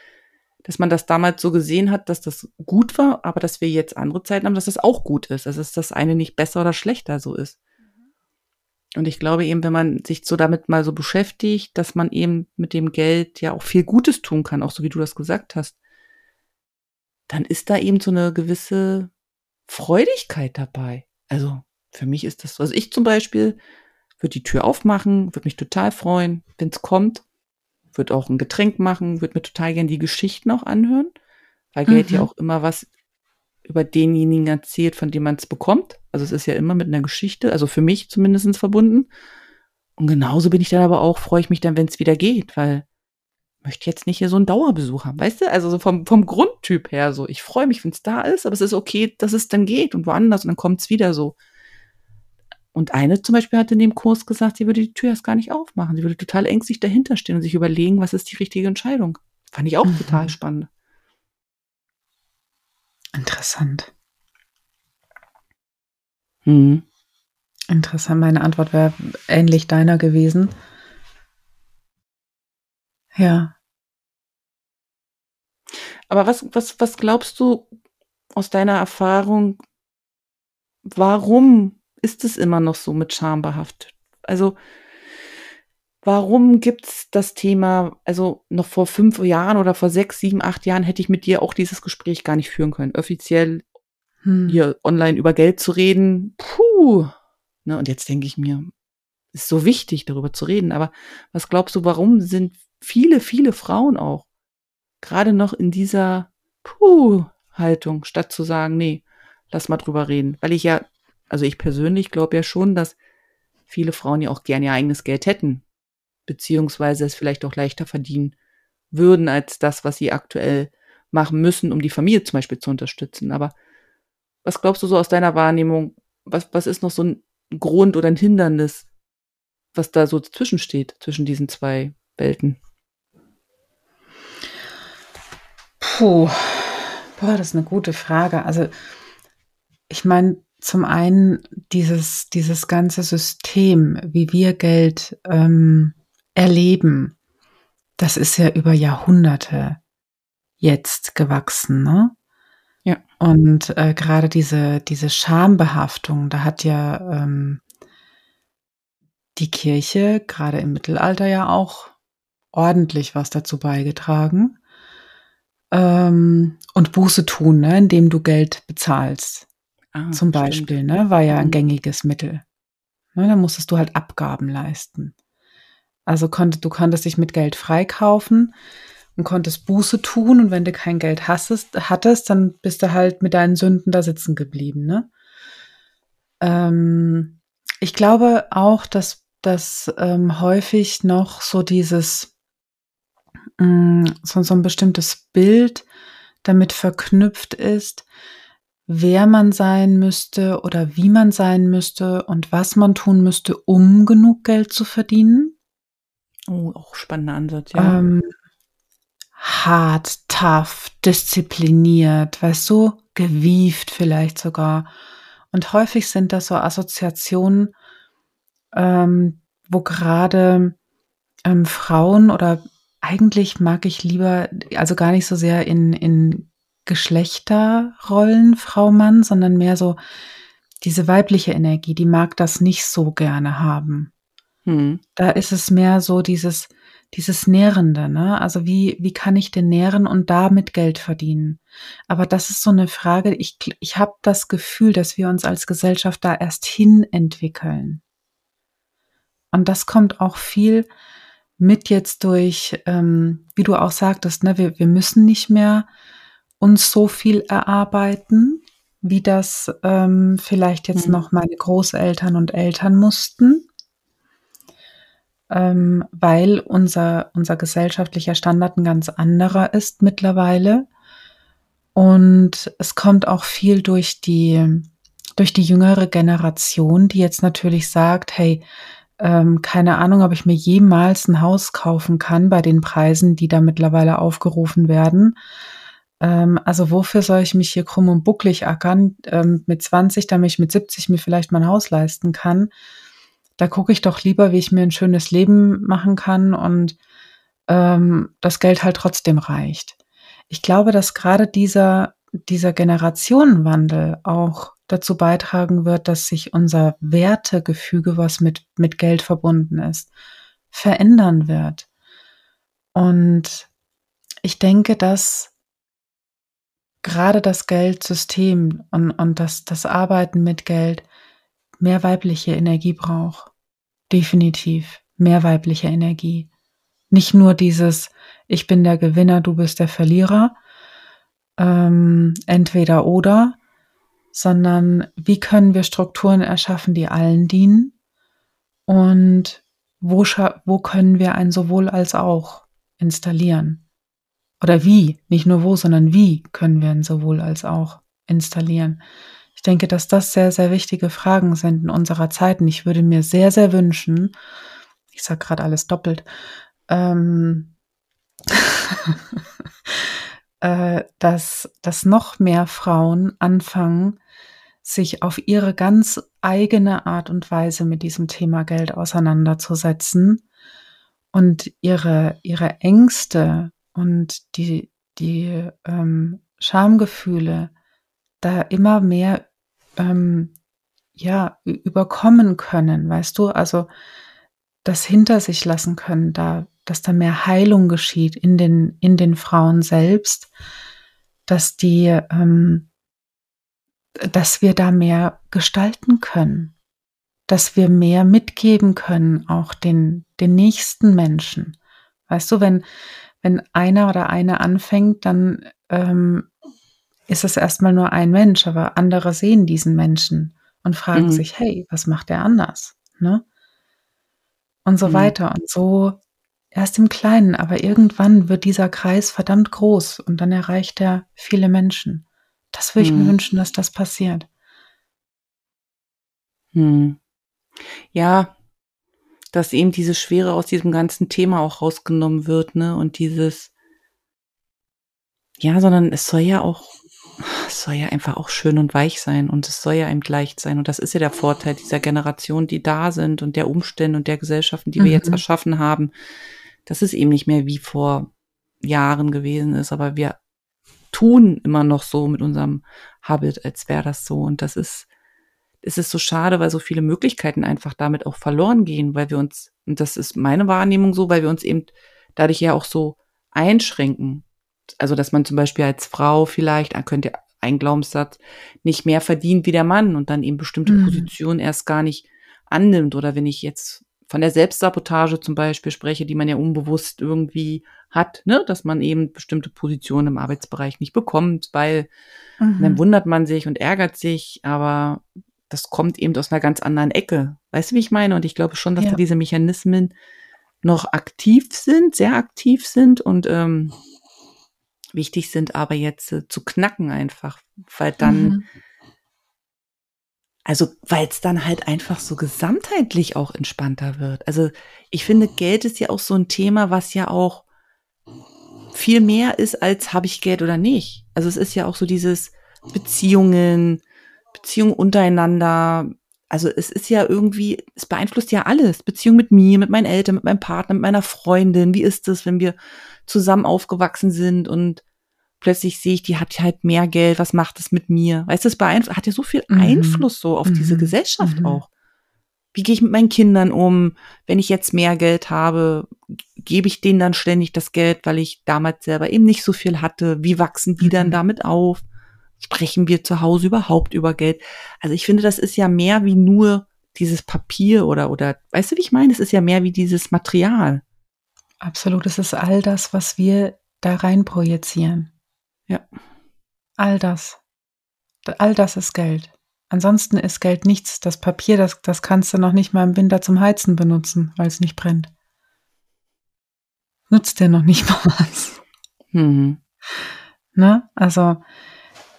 dass man das damals so gesehen hat, dass das gut war, aber dass wir jetzt andere Zeiten haben, dass das auch gut ist, dass es das eine nicht besser oder schlechter so ist. Und ich glaube eben, wenn man sich so damit mal so beschäftigt, dass man eben mit dem Geld ja auch viel Gutes tun kann, auch so wie du das gesagt hast, dann ist da eben so eine gewisse Freudigkeit dabei. Also für mich ist das so. Also ich zum Beispiel würde die Tür aufmachen, würde mich total freuen, wenn es kommt, würde auch ein Getränk machen, würde mir total gern die Geschichten auch anhören, weil Geld mhm. ja auch immer was über denjenigen erzählt, von dem man es bekommt. Also es ist ja immer mit einer Geschichte, also für mich zumindest verbunden. Und genauso bin ich dann aber auch, freue ich mich dann, wenn es wieder geht, weil ich möchte jetzt nicht hier so einen Dauerbesuch haben, weißt du? Also so vom, vom Grundtyp her so. Ich freue mich, wenn es da ist, aber es ist okay, dass es dann geht und woanders und dann kommt es wieder so. Und eine zum Beispiel hat in dem Kurs gesagt, sie würde die Tür erst gar nicht aufmachen. Sie würde total ängstlich dahinter stehen und sich überlegen, was ist die richtige Entscheidung. Fand ich auch mhm. total spannend. Interessant. Hm. Interessant. Meine Antwort wäre ähnlich deiner gewesen. Ja. Aber was, was, was glaubst du aus deiner Erfahrung, warum ist es immer noch so mit Scham behaftet? Also, warum gibt's das Thema, also noch vor fünf Jahren oder vor sechs, sieben, acht Jahren hätte ich mit dir auch dieses Gespräch gar nicht führen können. Offiziell hm. hier online über Geld zu reden, puh. Ne, und jetzt denke ich mir, ist so wichtig, darüber zu reden. Aber was glaubst du, warum sind viele, viele Frauen auch gerade noch in dieser Puh-Haltung, statt zu sagen, nee, lass mal drüber reden? Weil ich ja, also ich persönlich glaube ja schon, dass viele Frauen ja auch gerne ihr eigenes Geld hätten beziehungsweise es vielleicht auch leichter verdienen würden als das, was sie aktuell machen müssen, um die Familie zum Beispiel zu unterstützen. Aber was glaubst du so aus deiner Wahrnehmung? Was, was ist noch so ein Grund oder ein Hindernis, was da so zwischensteht, zwischen diesen zwei Welten? Puh, boah, das ist eine gute Frage. Also, ich meine, zum einen dieses, dieses ganze System, wie wir Geld ähm, erleben, das ist ja über Jahrhunderte jetzt gewachsen, ne? Ja. Und äh, gerade diese, diese Schambehaftung, da hat ja ähm, die Kirche gerade im Mittelalter ja auch ordentlich was dazu beigetragen. Ähm, und Buße tun, ne, indem du Geld bezahlst. Ah, Zum Beispiel, stimmt. ne, war ja ein mhm. gängiges Mittel. Ne, da musstest du halt Abgaben leisten. Also konnte, du konntest dich mit Geld freikaufen und konntest Buße tun und wenn du kein Geld hattest, hattest dann bist du halt mit deinen Sünden da sitzen geblieben. Ne? Ähm, ich glaube auch, dass dass ähm, häufig noch so dieses mh, mm, so, so ein bestimmtes Bild damit verknüpft ist, wer man sein müsste oder wie man sein müsste und was man tun müsste, um genug Geld zu verdienen. Oh, auch spannender Ansatz, ja. Ähm, hart, tough, diszipliniert, weißt du, gewieft vielleicht sogar. Und häufig sind das so Assoziationen, ähm, wo gerade ähm, Frauen oder eigentlich mag ich lieber, also gar nicht so sehr in, in Geschlechterrollen, Frau, Mann, sondern mehr so diese weibliche Energie, die mag das nicht so gerne haben. Hm. Da ist es mehr so dieses, dieses Nährende, ne? Also wie, wie kann ich denn nähren und damit Geld verdienen? Aber das ist so eine Frage, ich, ich habe das Gefühl, dass wir uns als Gesellschaft da erst hin entwickeln. Und das kommt auch viel mit jetzt durch, ähm, wie du auch sagtest, ne, wir, wir müssen nicht mehr uns so viel erarbeiten, wie das ähm, vielleicht jetzt mhm. noch meine Großeltern und Eltern mussten ähm, weil unser, unser gesellschaftlicher Standard ein ganz anderer ist mittlerweile. Und es kommt auch viel durch die, durch die jüngere Generation, die jetzt natürlich sagt, hey, ähm, keine Ahnung, ob ich mir jemals ein Haus kaufen kann bei den Preisen, die da mittlerweile aufgerufen werden. Ähm, also wofür soll ich mich hier krumm und bucklig ackern ähm, mit 20, damit ich mit 70 mir vielleicht mein Haus leisten kann? da gucke ich doch lieber, wie ich mir ein schönes Leben machen kann und ähm, das Geld halt trotzdem reicht. ich glaube, dass gerade dieser, dieser Generationenwandel auch dazu beitragen wird, dass sich unser Wertegefüge, was mit, mit Geld verbunden ist, verändern wird. Und ich denke, dass gerade das Geldsystem und, und das, das Arbeiten mit Geld mehr weibliche Energie braucht. Definitiv mehr weibliche Energie. Nicht nur dieses, ich bin der Gewinner, du bist der Verlierer, ähm, entweder oder, sondern wie können wir Strukturen erschaffen, die allen dienen und wo, wo können wir ein sowohl als auch installieren? Oder wie, nicht nur wo, sondern wie können wir ein sowohl als auch installieren? Ich denke, dass das sehr, sehr wichtige Fragen sind in unserer Zeit. Und ich würde mir sehr, sehr wünschen, ich sage gerade alles doppelt, ähm, äh, dass, dass noch mehr Frauen anfangen, sich auf ihre ganz eigene Art und Weise mit diesem Thema Geld auseinanderzusetzen und ihre, ihre Ängste und die, die ähm, Schamgefühle da immer mehr ähm, ja überkommen können, weißt du, also das hinter sich lassen können, da, dass da mehr Heilung geschieht in den, in den Frauen selbst, dass die, ähm, dass wir da mehr gestalten können, dass wir mehr mitgeben können, auch den, den nächsten Menschen. Weißt du, wenn, wenn einer oder eine anfängt, dann ähm, ist es erstmal nur ein Mensch, aber andere sehen diesen Menschen und fragen mhm. sich, hey, was macht der anders? Ne? und so mhm. weiter. Und so erst im Kleinen, aber irgendwann wird dieser Kreis verdammt groß und dann erreicht er viele Menschen. Das würde ich mhm. mir wünschen, dass das passiert. Hm. Ja, dass eben diese Schwere aus diesem ganzen Thema auch rausgenommen wird, ne? Und dieses, ja, sondern es soll ja auch es soll ja einfach auch schön und weich sein und es soll ja einem leicht sein. Und das ist ja der Vorteil dieser Generation, die da sind und der Umstände und der Gesellschaften, die mhm. wir jetzt mhm. erschaffen haben. Das ist eben nicht mehr wie vor Jahren gewesen ist, aber wir tun immer noch so mit unserem Habit, als wäre das so. Und das ist, es ist so schade, weil so viele Möglichkeiten einfach damit auch verloren gehen, weil wir uns, und das ist meine Wahrnehmung so, weil wir uns eben dadurch ja auch so einschränken also dass man zum Beispiel als Frau vielleicht, könnte ein Glaubenssatz, nicht mehr verdient wie der Mann und dann eben bestimmte mhm. Positionen erst gar nicht annimmt. Oder wenn ich jetzt von der Selbstsabotage zum Beispiel spreche, die man ja unbewusst irgendwie hat, ne, dass man eben bestimmte Positionen im Arbeitsbereich nicht bekommt, weil mhm. dann wundert man sich und ärgert sich, aber das kommt eben aus einer ganz anderen Ecke. Weißt du, wie ich meine? Und ich glaube schon, dass ja. da diese Mechanismen noch aktiv sind, sehr aktiv sind und ähm, wichtig sind, aber jetzt äh, zu knacken einfach, weil dann, mhm. also weil es dann halt einfach so gesamtheitlich auch entspannter wird. Also ich finde, Geld ist ja auch so ein Thema, was ja auch viel mehr ist, als habe ich Geld oder nicht. Also es ist ja auch so dieses Beziehungen, Beziehungen untereinander. Also es ist ja irgendwie, es beeinflusst ja alles. Beziehung mit mir, mit meinen Eltern, mit meinem Partner, mit meiner Freundin. Wie ist es, wenn wir zusammen aufgewachsen sind und plötzlich sehe ich, die hat halt mehr Geld, was macht es mit mir? Weißt du, es beeinflusst, hat ja so viel mhm. Einfluss so auf mhm. diese Gesellschaft mhm. auch. Wie gehe ich mit meinen Kindern um? Wenn ich jetzt mehr Geld habe, gebe ich denen dann ständig das Geld, weil ich damals selber eben nicht so viel hatte? Wie wachsen die dann mhm. damit auf? Sprechen wir zu Hause überhaupt über Geld? Also ich finde, das ist ja mehr wie nur dieses Papier oder, oder, weißt du, wie ich meine? Es ist ja mehr wie dieses Material. Absolut, es ist all das, was wir da rein projizieren. Ja. All das. All das ist Geld. Ansonsten ist Geld nichts. Das Papier, das, das kannst du noch nicht mal im Winter zum Heizen benutzen, weil es nicht brennt. Nutzt dir noch nicht mal was. Mhm. Ne? Also,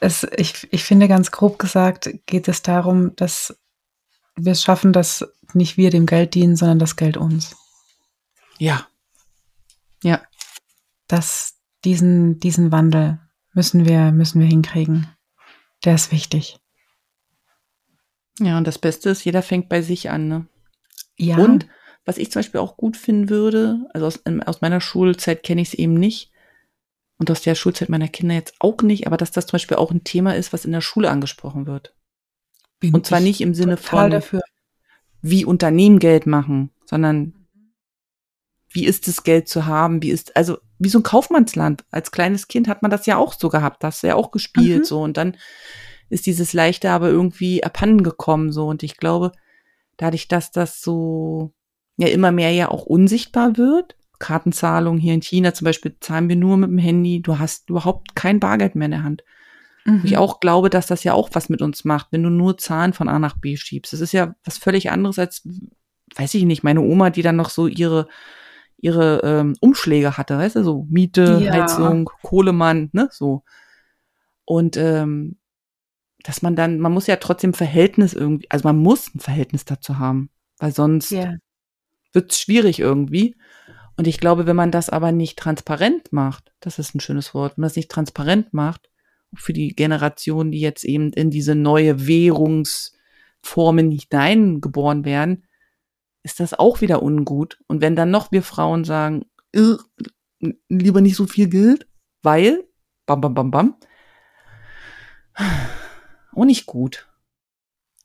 es, ich, ich finde ganz grob gesagt, geht es darum, dass wir es schaffen, dass nicht wir dem Geld dienen, sondern das Geld uns. Ja. Ja. Das, diesen, diesen Wandel müssen wir, müssen wir hinkriegen. Der ist wichtig. Ja, und das Beste ist, jeder fängt bei sich an, ne? Ja. Und was ich zum Beispiel auch gut finden würde, also aus, aus meiner Schulzeit kenne ich es eben nicht, und aus der Schulzeit meiner Kinder jetzt auch nicht, aber dass das zum Beispiel auch ein Thema ist, was in der Schule angesprochen wird. Bin und zwar nicht im Sinne von, dafür. wie Unternehmen Geld machen, sondern wie ist es, Geld zu haben, wie ist, also wie so ein Kaufmannsland. Als kleines Kind hat man das ja auch so gehabt, das ja auch gespielt, mhm. so, und dann ist dieses Leichte aber irgendwie abhanden gekommen, so, und ich glaube, dadurch, dass das so, ja, immer mehr ja auch unsichtbar wird, Kartenzahlung hier in China zum Beispiel zahlen wir nur mit dem Handy, du hast überhaupt kein Bargeld mehr in der Hand. Mhm. Ich auch glaube, dass das ja auch was mit uns macht, wenn du nur Zahlen von A nach B schiebst. Das ist ja was völlig anderes als, weiß ich nicht, meine Oma, die dann noch so ihre ihre ähm, Umschläge hatte, weißt du, so Miete, ja. Heizung, Kohlemann, ne, so. Und ähm, dass man dann, man muss ja trotzdem Verhältnis irgendwie, also man muss ein Verhältnis dazu haben, weil sonst yeah. wird es schwierig irgendwie. Und ich glaube, wenn man das aber nicht transparent macht, das ist ein schönes Wort, wenn man das nicht transparent macht, für die Generation, die jetzt eben in diese neue Währungsformen hineingeboren werden, ist das auch wieder ungut. Und wenn dann noch wir Frauen sagen, lieber nicht so viel Geld, weil, bam, bam, bam, bam, auch nicht gut.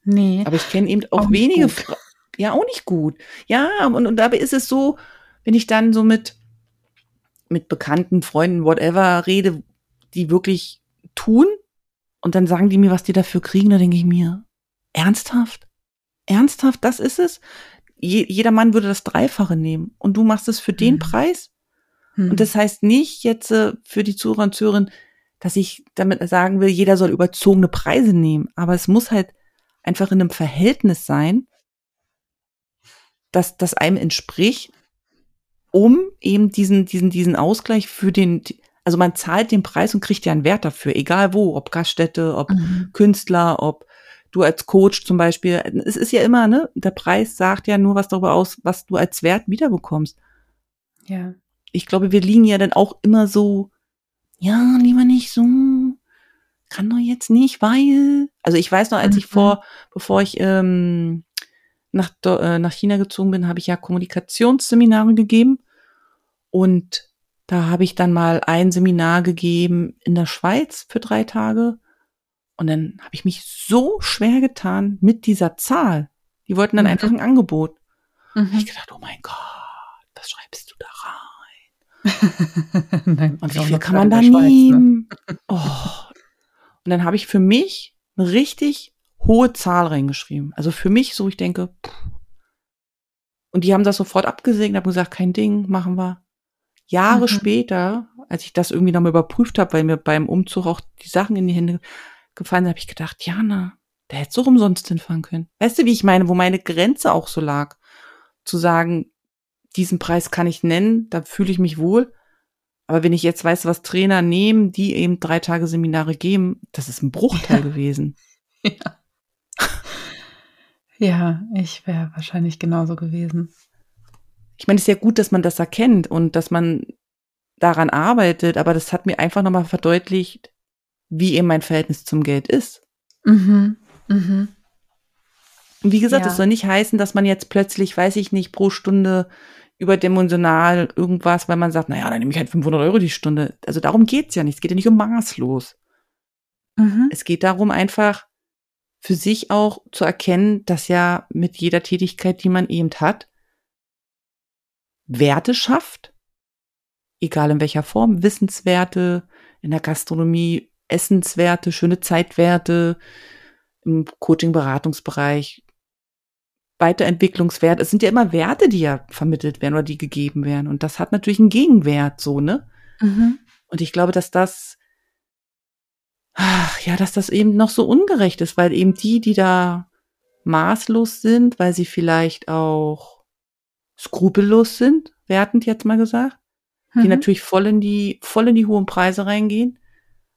Nee. Aber ich kenne eben auch, auch wenige Frauen. Ja, auch nicht gut. Ja, und, und dabei ist es so, wenn ich dann so mit, mit bekannten Freunden, whatever, rede, die wirklich tun, und dann sagen die mir, was die dafür kriegen, da denke ich mir, ernsthaft? Ernsthaft, das ist es? je, jeder Mann würde das Dreifache nehmen und du machst es für den mhm. Preis. Mhm. Und das heißt nicht jetzt äh, für die Zuhörer und Zuhörerinnen, dass ich damit sagen will, jeder soll überzogene Preise nehmen. Aber es muss halt einfach in einem Verhältnis sein, dass das einem entspricht, um eben diesen, diesen, diesen Ausgleich für den, also man zahlt den Preis und kriegt ja einen Wert dafür, egal wo, ob Gaststätte, ob mhm. Künstler, ob du als Coach zum Beispiel, es ist ja immer, ne, der Preis sagt ja nur was darüber aus, was du als Wert wiederbekommst. Ja. Ich glaube, wir liegen ja dann auch immer so, ja, lieber nicht so, kann doch jetzt nicht, weil. Also ich weiß noch, als mhm. ich vor, bevor ich ähm, nach, äh, nach China gezogen bin, habe ich ja Kommunikationsseminare gegeben. Und da habe ich dann mal ein Seminar gegeben in der Schweiz für drei Tage. Und dann habe ich mich so schwer getan mit dieser Zahl. Die wollten dann mhm. einfach ein Angebot. Mhm. ich gedacht, oh mein Gott, was schreibst du da rein? Nein, und wie viel kann man da ne? nehmen? Ne? Oh. Und dann habe ich für mich eine richtig hohe Zahl reingeschrieben. Also für mich so, ich denke, pff. und die haben das sofort abgesegnet, haben gesagt, kein Ding, machen wir. Jahre mhm. später, als ich das irgendwie nochmal überprüft habe, weil mir beim Umzug auch die Sachen in die Hände gefallen, habe ich gedacht, Jana, der hätte so umsonst hinfahren können. Weißt du, wie ich meine, wo meine Grenze auch so lag? Zu sagen, diesen Preis kann ich nennen, da fühle ich mich wohl. Aber wenn ich jetzt weiß, was Trainer nehmen, die eben drei Tage Seminare geben, das ist ein Bruchteil ja. gewesen. Ja. Ja, ich wäre wahrscheinlich genauso gewesen. Ich meine, es ist ja gut, dass man das erkennt und dass man daran arbeitet, aber das hat mir einfach nochmal verdeutlicht, wie eben mein Verhältnis zum Geld ist. Mhm. Mhm. Und wie gesagt, es ja. soll nicht heißen, dass man jetzt plötzlich, weiß ich nicht, pro Stunde überdimensional irgendwas, weil man sagt, naja, dann nehme ich halt 500 Euro die Stunde. Also darum geht's ja nicht. Es geht ja nicht um maßlos. Mhm. Es geht darum, einfach für sich auch zu erkennen, dass ja mit jeder Tätigkeit, die man eben hat, Werte schafft, egal in welcher Form, Wissenswerte, in der Gastronomie Essenswerte, schöne Zeitwerte, im Coaching-Beratungsbereich, Weiterentwicklungswert. Es sind ja immer Werte, die ja vermittelt werden oder die gegeben werden. Und das hat natürlich einen Gegenwert, so, ne? Mhm. Und ich glaube, dass das, ach, ja, dass das eben noch so ungerecht ist, weil eben die, die da maßlos sind, weil sie vielleicht auch skrupellos sind, wertend jetzt mal gesagt, mhm. die natürlich voll in die, voll in die hohen Preise reingehen,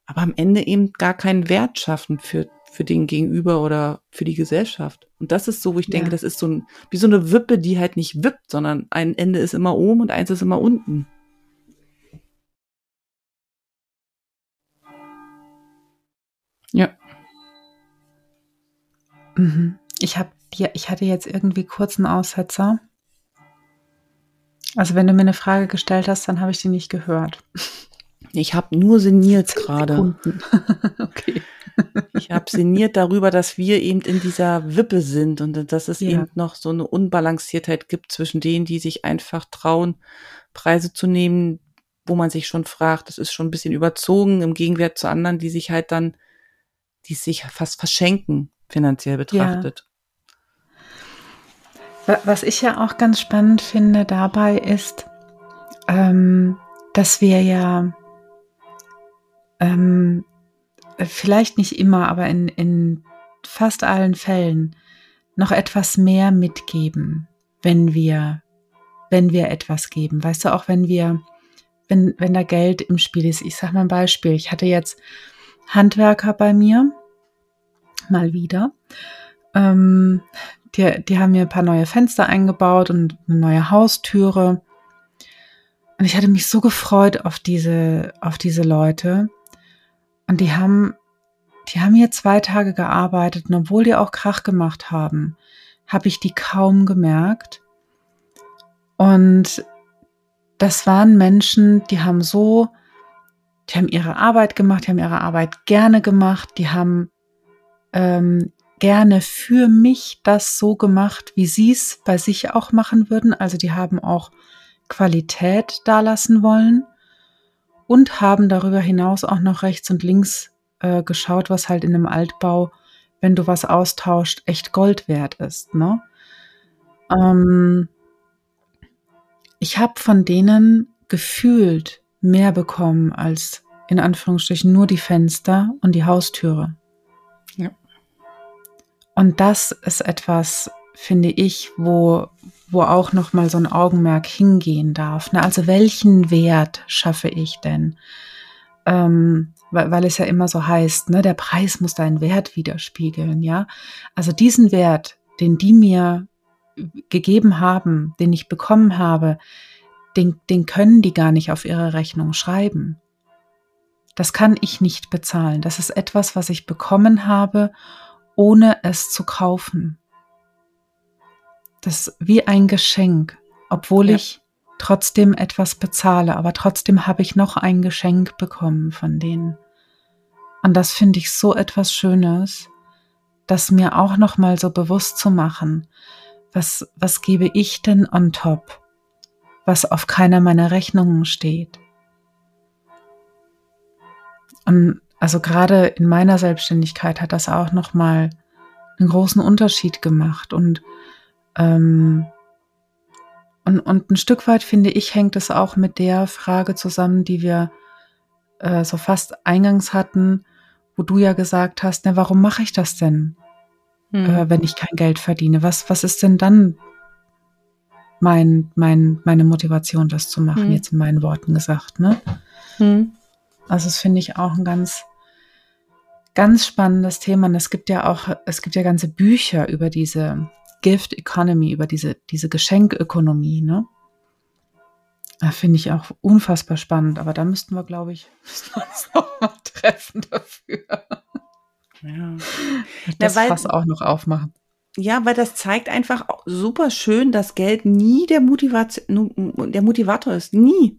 aber am Ende eben gar keinen Wert schaffen für, für den Gegenüber oder für die Gesellschaft. Und das ist so, wo ich denke, das ist so ein, wie so eine Wippe, die halt nicht wippt, sondern ein Ende ist immer oben und eins ist immer unten. Ja. Mhm. Ich habe dir, ich hatte jetzt irgendwie kurz einen Aussetzer. Also wenn du mir eine Frage gestellt hast, dann habe ich die nicht gehört. Ich habe nur sinniert gerade. okay. ich habe sinniert darüber, dass wir eben in dieser Wippe sind und dass es ja. eben noch so eine Unbalanciertheit gibt zwischen denen, die sich einfach trauen, Preise zu nehmen, wo man sich schon fragt, das ist schon ein bisschen überzogen im Gegenwert zu anderen, die sich halt dann, die sich fast verschenken, finanziell betrachtet. Ja. Was ich ja auch ganz spannend finde dabei ist, ähm, dass wir ja ähm, vielleicht nicht immer, aber in, in fast allen Fällen noch etwas mehr mitgeben, wenn wir, wenn wir etwas geben. Weißt du, auch wenn wir, wenn, wenn da Geld im Spiel ist. Ich sag mal ein Beispiel. Ich hatte jetzt Handwerker bei mir, mal wieder. Ähm, die, die haben mir ein paar neue Fenster eingebaut und eine neue Haustüre. Und ich hatte mich so gefreut auf diese, auf diese Leute. Und die haben, die haben hier zwei Tage gearbeitet und obwohl die auch Krach gemacht haben, habe ich die kaum gemerkt. Und das waren Menschen, die haben so, die haben ihre Arbeit gemacht, die haben ihre Arbeit gerne gemacht, die haben ähm, gerne für mich das so gemacht, wie sie es bei sich auch machen würden. Also die haben auch Qualität dalassen wollen und haben darüber hinaus auch noch rechts und links äh, geschaut, was halt in einem Altbau, wenn du was austauscht, echt Gold wert ist. Ne? Ähm, ich habe von denen gefühlt mehr bekommen als in Anführungsstrichen nur die Fenster und die Haustüre. Ja. Und das ist etwas, finde ich, wo, wo auch noch mal so ein Augenmerk hingehen darf. Ne? Also welchen Wert schaffe ich denn? Ähm, weil, weil es ja immer so heißt, ne, der Preis muss deinen Wert widerspiegeln, ja. Also diesen Wert, den die mir gegeben haben, den ich bekommen habe, den, den können die gar nicht auf ihre Rechnung schreiben. Das kann ich nicht bezahlen. Das ist etwas, was ich bekommen habe, ohne es zu kaufen. Das ist wie ein Geschenk, obwohl ja. ich trotzdem etwas bezahle, aber trotzdem habe ich noch ein Geschenk bekommen von denen. Und das finde ich so etwas Schönes, das mir auch noch mal so bewusst zu machen. Was, was gebe ich denn on top, was auf keiner meiner Rechnungen steht? Und also gerade in meiner Selbstständigkeit hat das auch noch mal einen großen Unterschied gemacht und ähm, und, und ein Stück weit finde ich, hängt es auch mit der Frage zusammen, die wir äh, so fast eingangs hatten, wo du ja gesagt hast, na, warum mache ich das denn, hm. äh, wenn ich kein Geld verdiene? Was, was ist denn dann mein, mein, meine Motivation, das zu machen, hm. jetzt in meinen Worten gesagt, ne? Hm. Also das finde ich auch ein ganz, ganz spannendes Thema. Und es gibt ja auch, es gibt ja ganze Bücher über diese Gift Economy, über diese, diese Geschenkökonomie, ne? Finde ich auch unfassbar spannend, aber da müssten wir, glaube ich, uns noch mal treffen dafür. Ja. Das ja, weil, Fass auch noch aufmachen. Ja, weil das zeigt einfach super schön, dass Geld nie der, Motivation, der Motivator ist. Nie.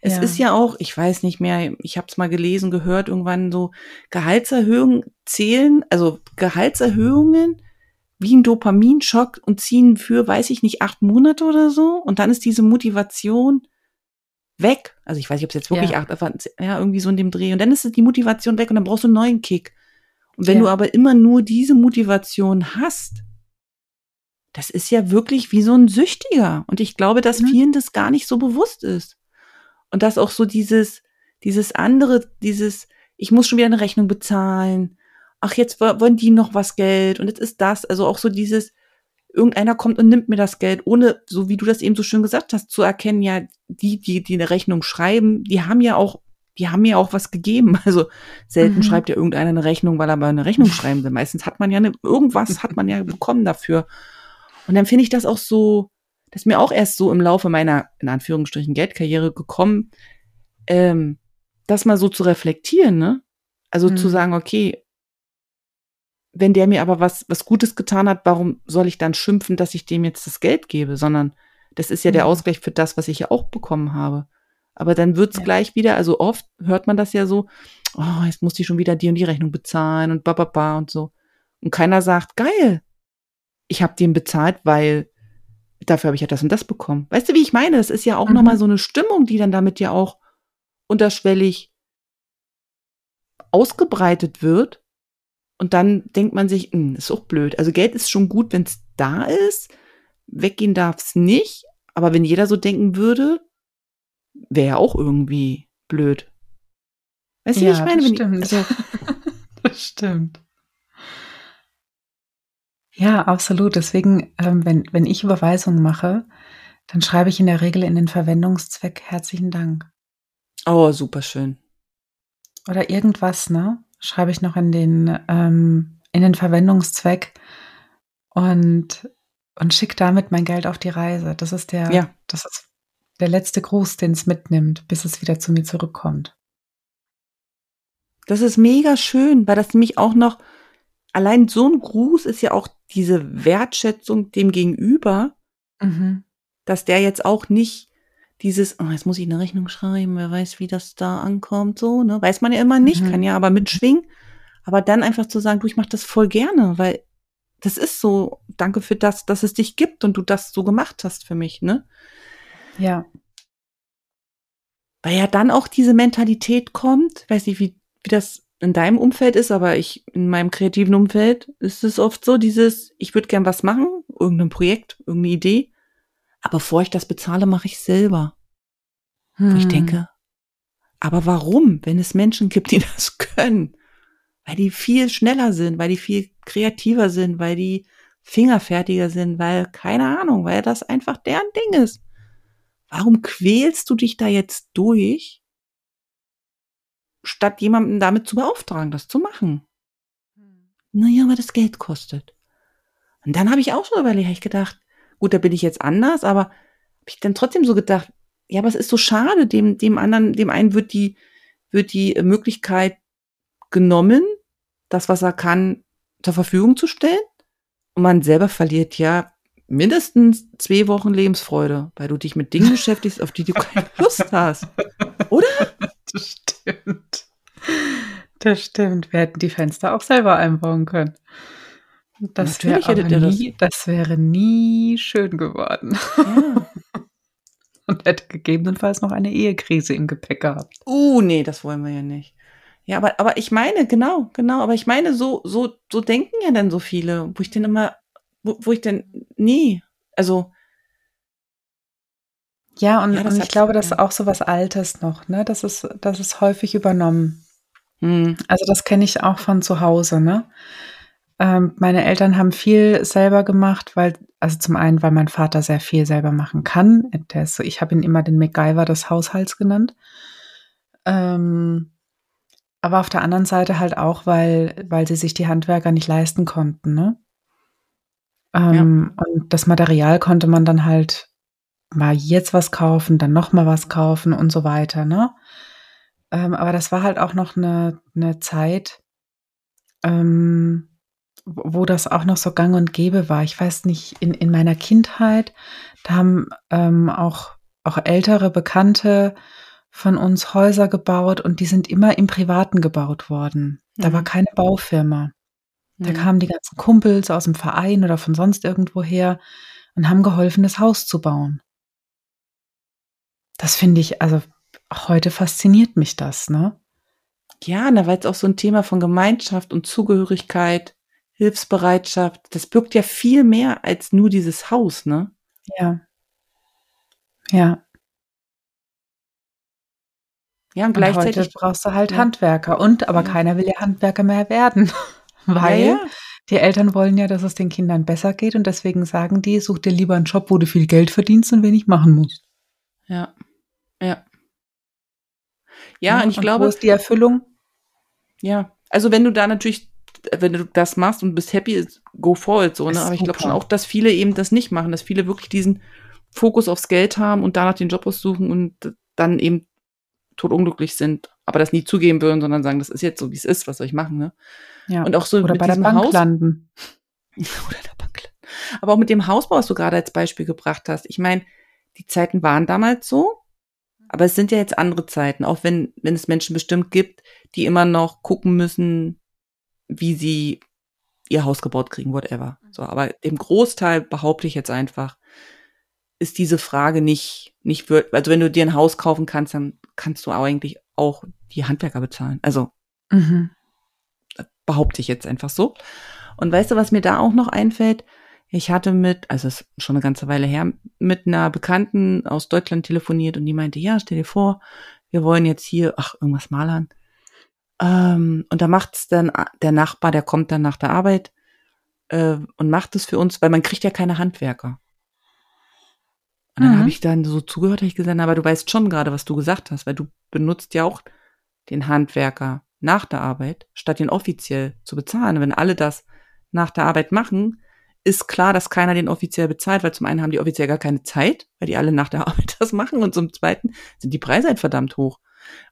Es ja. ist ja auch, ich weiß nicht mehr, ich habe es mal gelesen, gehört, irgendwann so Gehaltserhöhungen zählen, also Gehaltserhöhungen wie ein Dopaminschock und ziehen für, weiß ich nicht, acht Monate oder so. Und dann ist diese Motivation weg. Also ich weiß nicht, ob es jetzt wirklich ja. acht, ja, irgendwie so in dem Dreh. Und dann ist die Motivation weg und dann brauchst du einen neuen Kick. Und wenn ja. du aber immer nur diese Motivation hast, das ist ja wirklich wie so ein Süchtiger. Und ich glaube, dass mhm. vielen das gar nicht so bewusst ist. Und dass auch so dieses, dieses andere, dieses, ich muss schon wieder eine Rechnung bezahlen ach, jetzt wollen die noch was Geld und jetzt ist das. Also auch so dieses, irgendeiner kommt und nimmt mir das Geld, ohne, so wie du das eben so schön gesagt hast, zu erkennen, ja, die, die, die eine Rechnung schreiben, die haben ja auch, die haben ja auch was gegeben. Also selten mhm. schreibt ja irgendeiner eine Rechnung, weil er mal eine Rechnung schreiben will. Meistens hat man ja eine, irgendwas hat man ja bekommen dafür. Und dann finde ich das auch so, das ist mir auch erst so im Laufe meiner, in Anführungsstrichen, Geldkarriere gekommen, ähm, das mal so zu reflektieren, ne? Also mhm. zu sagen, okay, wenn der mir aber was, was Gutes getan hat, warum soll ich dann schimpfen, dass ich dem jetzt das Geld gebe? Sondern das ist ja der Ausgleich für das, was ich ja auch bekommen habe. Aber dann wird's Ja. gleich wieder, also oft hört man das ja so, oh, jetzt muss ich schon wieder die und die Rechnung bezahlen und ba, ba, ba und so. Und keiner sagt, geil, ich habe den bezahlt, weil dafür habe ich ja das und das bekommen. Weißt du, wie ich meine? Das ist ja auch Mhm. nochmal so eine Stimmung, die dann damit ja auch unterschwellig ausgebreitet wird. Und dann denkt man sich, hm, ist auch blöd. Also Geld ist schon gut, wenn es da ist. Weggehen darf es nicht. Aber wenn jeder so denken würde, wäre ja auch irgendwie blöd. Weißt du, wie ich Ja, meine? das stimmt. also, Das stimmt. Ja, absolut. Deswegen, ähm, wenn, wenn ich Überweisungen mache, dann schreibe ich in der Regel in den Verwendungszweck herzlichen Dank. oh, super schön. Oder irgendwas, ne? Schreibe ich noch in den, ähm, in den Verwendungszweck und, und schicke damit mein Geld auf die Reise. Das ist der, Ja. das ist der letzte Gruß, den es mitnimmt, bis es wieder zu mir zurückkommt. Das ist mega schön, weil das nämlich auch noch, allein so ein Gruß ist ja auch diese Wertschätzung dem Gegenüber, Mhm. dass der jetzt auch nicht dieses, oh, jetzt muss ich eine Rechnung schreiben, wer weiß, wie das da ankommt, so, ne? Weiß man ja immer nicht, Mhm. kann ja aber mitschwingen. Aber dann einfach zu sagen, du, ich mach das voll gerne, weil das ist so, danke für das, dass es dich gibt und du das so gemacht hast für mich, ne? Ja. Weil ja dann auch diese Mentalität kommt, weiß nicht, wie, wie das in deinem Umfeld ist, aber ich, in meinem kreativen Umfeld ist es oft so, dieses, ich würde gern was machen, irgendein Projekt, irgendeine Idee, aber bevor ich das bezahle, mache ich selber. Wo ich Hm. denke, aber warum, wenn es Menschen gibt, die das können? Weil die viel schneller sind, weil die viel kreativer sind, weil die fingerfertiger sind, weil, keine Ahnung, weil das einfach deren Ding ist. Warum quälst du dich da jetzt durch, statt jemanden damit zu beauftragen, das zu machen? Naja, weil das Geld kostet. Und dann habe ich auch so überlegt, hab ich gedacht, gut, da bin ich jetzt anders, aber habe ich dann trotzdem so gedacht, ja, aber es ist so schade, dem, dem anderen, dem einen wird die, wird die Möglichkeit genommen, das, was er kann, zur Verfügung zu stellen. Und man selber verliert ja mindestens zwei Wochen Lebensfreude, weil du dich mit Dingen beschäftigst, auf die du keine Lust hast. Oder? Das stimmt. Das stimmt. Wir hätten die Fenster auch selber einbauen können. Das Natürlich wäre hättet aber ihr das. nie, das wäre nie schön geworden. Ja. Und hätte gegebenenfalls noch eine Ehekrise im Gepäck gehabt. Uh, nee, das wollen wir ja nicht. Ja, aber, aber ich meine, genau, genau, aber ich meine, so, so, so denken ja dann so viele, wo ich denn immer, wo, wo ich denn, nee, also, Ja, und, Ja, und ich glaube, das ist ja. auch so was Altes noch, ne? Das ist, das ist häufig übernommen. hm, Also das kenne ich auch von zu Hause, ne? Ähm, meine Eltern haben viel selber gemacht, weil, also zum einen, weil mein Vater sehr viel selber machen kann. Der ist so, ich habe ihn immer den MacGyver des Haushalts genannt. Ähm, aber auf der anderen Seite halt auch, weil, weil sie sich die Handwerker nicht leisten konnten, ne? Ähm, Und das Material konnte man dann halt mal jetzt was kaufen, dann noch mal was kaufen und so weiter, ne? Ähm, aber das war halt auch noch eine, eine Zeit, ähm, wo das auch noch so gang und gäbe war. Ich weiß nicht, in, in meiner Kindheit, da haben ähm, auch, auch ältere Bekannte von uns Häuser gebaut und die sind immer im Privaten gebaut worden. Da Mhm. war keine Baufirma. Da hm. kamen die ganzen Kumpels aus dem Verein oder von sonst irgendwo her und haben geholfen, das Haus zu bauen. Das finde ich, also heute fasziniert mich das, ne? Ja, na, weil es auch so ein Thema von Gemeinschaft und Zugehörigkeit, Hilfsbereitschaft, das birgt ja viel mehr als nur dieses Haus, ne? Ja. Ja. Ja, und Und gleichzeitig, heute brauchst du halt Ja. Handwerker. Und, aber Ja. keiner will ja Handwerker mehr werden. Weil ja, die Eltern wollen ja, dass es den Kindern besser geht und deswegen sagen die, such dir lieber einen Job, wo du viel Geld verdienst und wenig machen musst. ja, ja. Ja, und ich Wo glaube, ist die Erfüllung? Ja, also wenn du da natürlich, wenn du das machst und bist happy, go for it, so, ne? Aber ich glaube schon auch, dass viele eben das nicht machen, dass viele wirklich diesen Fokus aufs Geld haben und danach den Job aussuchen und dann eben totunglücklich sind, aber das nie zugeben würden, sondern sagen, das ist jetzt so, wie es ist, was soll ich machen, ne? Ja. Und auch so Oder mit bei der Bank Haus, landen. oder der Bank. Aber auch mit dem Hausbau, was du gerade als Beispiel gebracht hast. Ich meine, die Zeiten waren damals so, Aber es sind ja jetzt andere Zeiten, auch wenn, wenn es Menschen bestimmt gibt, die immer noch gucken müssen, wie sie ihr Haus gebaut kriegen, whatever. So, aber im Großteil behaupte ich jetzt einfach, ist diese Frage nicht, nicht, also wenn du dir ein Haus kaufen kannst, dann kannst du eigentlich auch die Handwerker bezahlen. Also, mhm. behaupte ich jetzt einfach so. Und weißt du, was mir da auch noch einfällt? Ich hatte mit, also es ist schon eine ganze Weile her, mit einer Bekannten aus Deutschland telefoniert und die meinte, ja, stell dir vor, wir wollen jetzt hier, ach, irgendwas malern. Ähm, und da macht's dann der Nachbar, der kommt dann nach der Arbeit äh, und macht es für uns, weil man kriegt ja keine Handwerker. Und dann mhm. habe ich dann so zugehört, habe ich gesagt, aber du weißt schon gerade, was du gesagt hast, weil du benutzt ja auch den Handwerker nach der Arbeit, statt ihn offiziell zu bezahlen. Wenn alle das nach der Arbeit machen, ist klar, dass keiner den offiziell bezahlt, weil zum einen haben die offiziell gar keine Zeit, weil die alle nach der Arbeit das machen und zum zweiten sind die Preise halt verdammt hoch.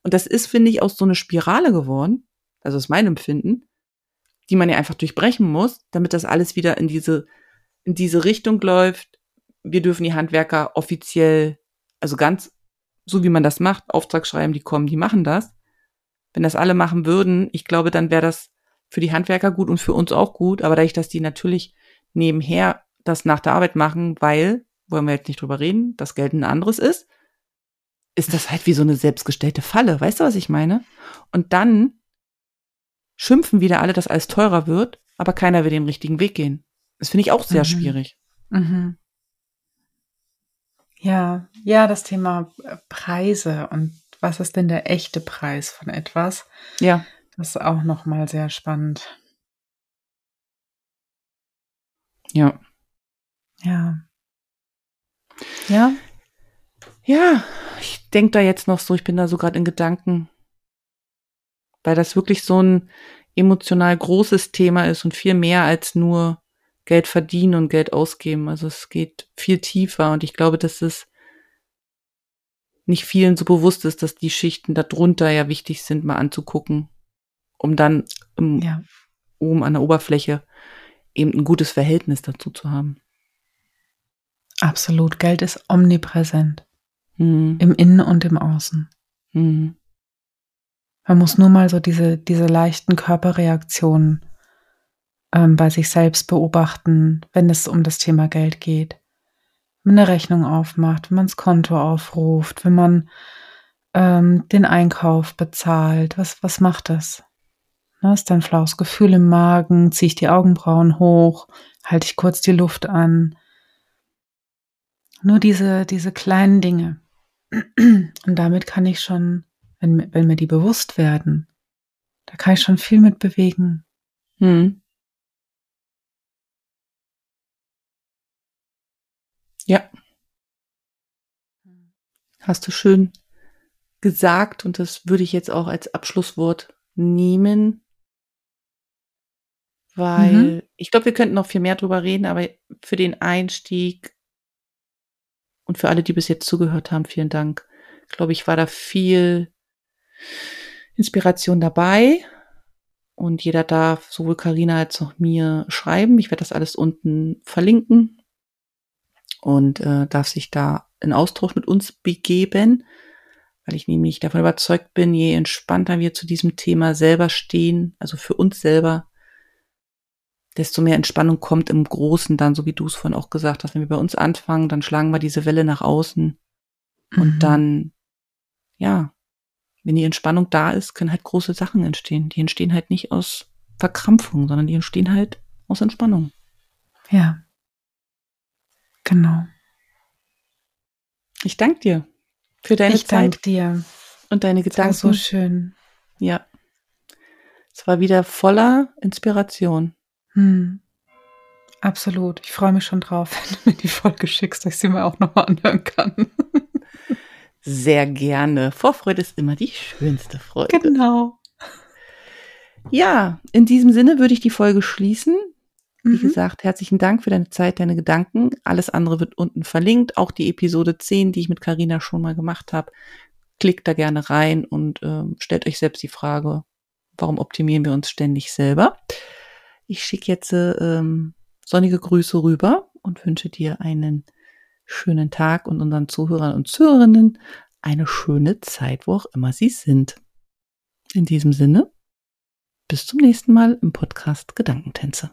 Und das ist, finde ich, auch so eine Spirale geworden, also aus meinem Empfinden, die man ja einfach durchbrechen muss, damit das alles wieder in diese, in diese Richtung läuft, wir dürfen die Handwerker offiziell, also ganz so wie man das macht, Auftrag schreiben, die kommen, die machen das. Wenn das alle machen würden, ich glaube, dann wäre das für die Handwerker gut und für uns auch gut, aber dadurch, dass die natürlich nebenher das nach der Arbeit machen, weil, wollen wir jetzt nicht drüber reden, das Geld ein anderes ist, ist das halt wie so eine selbstgestellte Falle. Weißt du, was ich meine? Und dann schimpfen wieder alle, dass alles teurer wird, aber keiner will den richtigen Weg gehen. Das finde ich auch sehr mhm. schwierig. Mhm. Ja, ja, das Thema äh, Preise und was ist denn der echte Preis von etwas? Ja. Das ist auch nochmal sehr spannend. Ja. Ja. Ja. Ja, ich denke da jetzt noch so, ich bin da so gerade in Gedanken, weil das wirklich so ein emotional großes Thema ist und viel mehr als nur Geld verdienen und Geld ausgeben. Also es geht viel tiefer und ich glaube, dass es nicht vielen so bewusst ist, dass die Schichten darunter ja wichtig sind, mal anzugucken, um dann im, ja. oben an der Oberfläche eben ein gutes Verhältnis dazu zu haben. Absolut. Geld ist omnipräsent. Mhm. Im Innen und im Außen. Mhm. Man muss nur mal so diese, diese leichten Körperreaktionen ähm, bei sich selbst beobachten, wenn es um das Thema Geld geht. Wenn man eine Rechnung aufmacht, wenn man das Konto aufruft, wenn man ähm, den Einkauf bezahlt, was, was macht das? Ne, ist dann flaues Gefühl im Magen, ziehe ich die Augenbrauen hoch, halte ich kurz die Luft an. Nur diese, diese kleinen Dinge. Und damit kann ich schon, wenn, wenn mir die bewusst werden, da kann ich schon viel mit bewegen. Hm. Ja. Hast du schön gesagt und das würde ich jetzt auch als Abschlusswort nehmen, weil mhm. ich glaube, wir könnten noch viel mehr drüber reden, aber für den Einstieg und für alle, die bis jetzt zugehört haben, vielen Dank. Glaube ich, war da viel Inspiration dabei. Und jeder darf sowohl Karina als auch mir schreiben. Ich werde das alles unten verlinken und äh, darf sich da in Austausch mit uns begeben, weil ich nämlich davon überzeugt bin, je entspannter wir zu diesem Thema selber stehen, also für uns selber, desto mehr Entspannung kommt im Großen dann, so wie du es vorhin auch gesagt hast. Wenn wir bei uns anfangen, dann schlagen wir diese Welle nach außen und mhm. dann, ja, wenn die Entspannung da ist, können halt große Sachen entstehen. Die entstehen halt nicht aus Verkrampfung, sondern die entstehen halt aus Entspannung. Ja. Genau. Ich danke dir für deine ich Zeit. Ich danke dir. Und deine Gedanken. Das war so schön. Ja. Es war wieder voller Inspiration. Hm. Absolut. Ich freue mich schon drauf, wenn du mir die Folge schickst, dass ich sie mir auch nochmal anhören kann. Sehr gerne. Vorfreude ist immer die schönste Freude. Genau. Ja, in diesem Sinne würde ich die Folge schließen. Wie mhm. gesagt, herzlichen Dank für deine Zeit, deine Gedanken. Alles andere wird unten verlinkt. Auch die Episode 10, die ich mit Karina schon mal gemacht habe. Klickt da gerne rein und äh, stellt euch selbst die Frage, warum optimieren wir uns ständig selber? Ich schicke jetzt ähm, sonnige Grüße rüber und wünsche dir einen schönen Tag und unseren Zuhörern und Zuhörerinnen eine schöne Zeit, wo auch immer Sie sind. In diesem Sinne, bis zum nächsten Mal im Podcast Gedankentänze.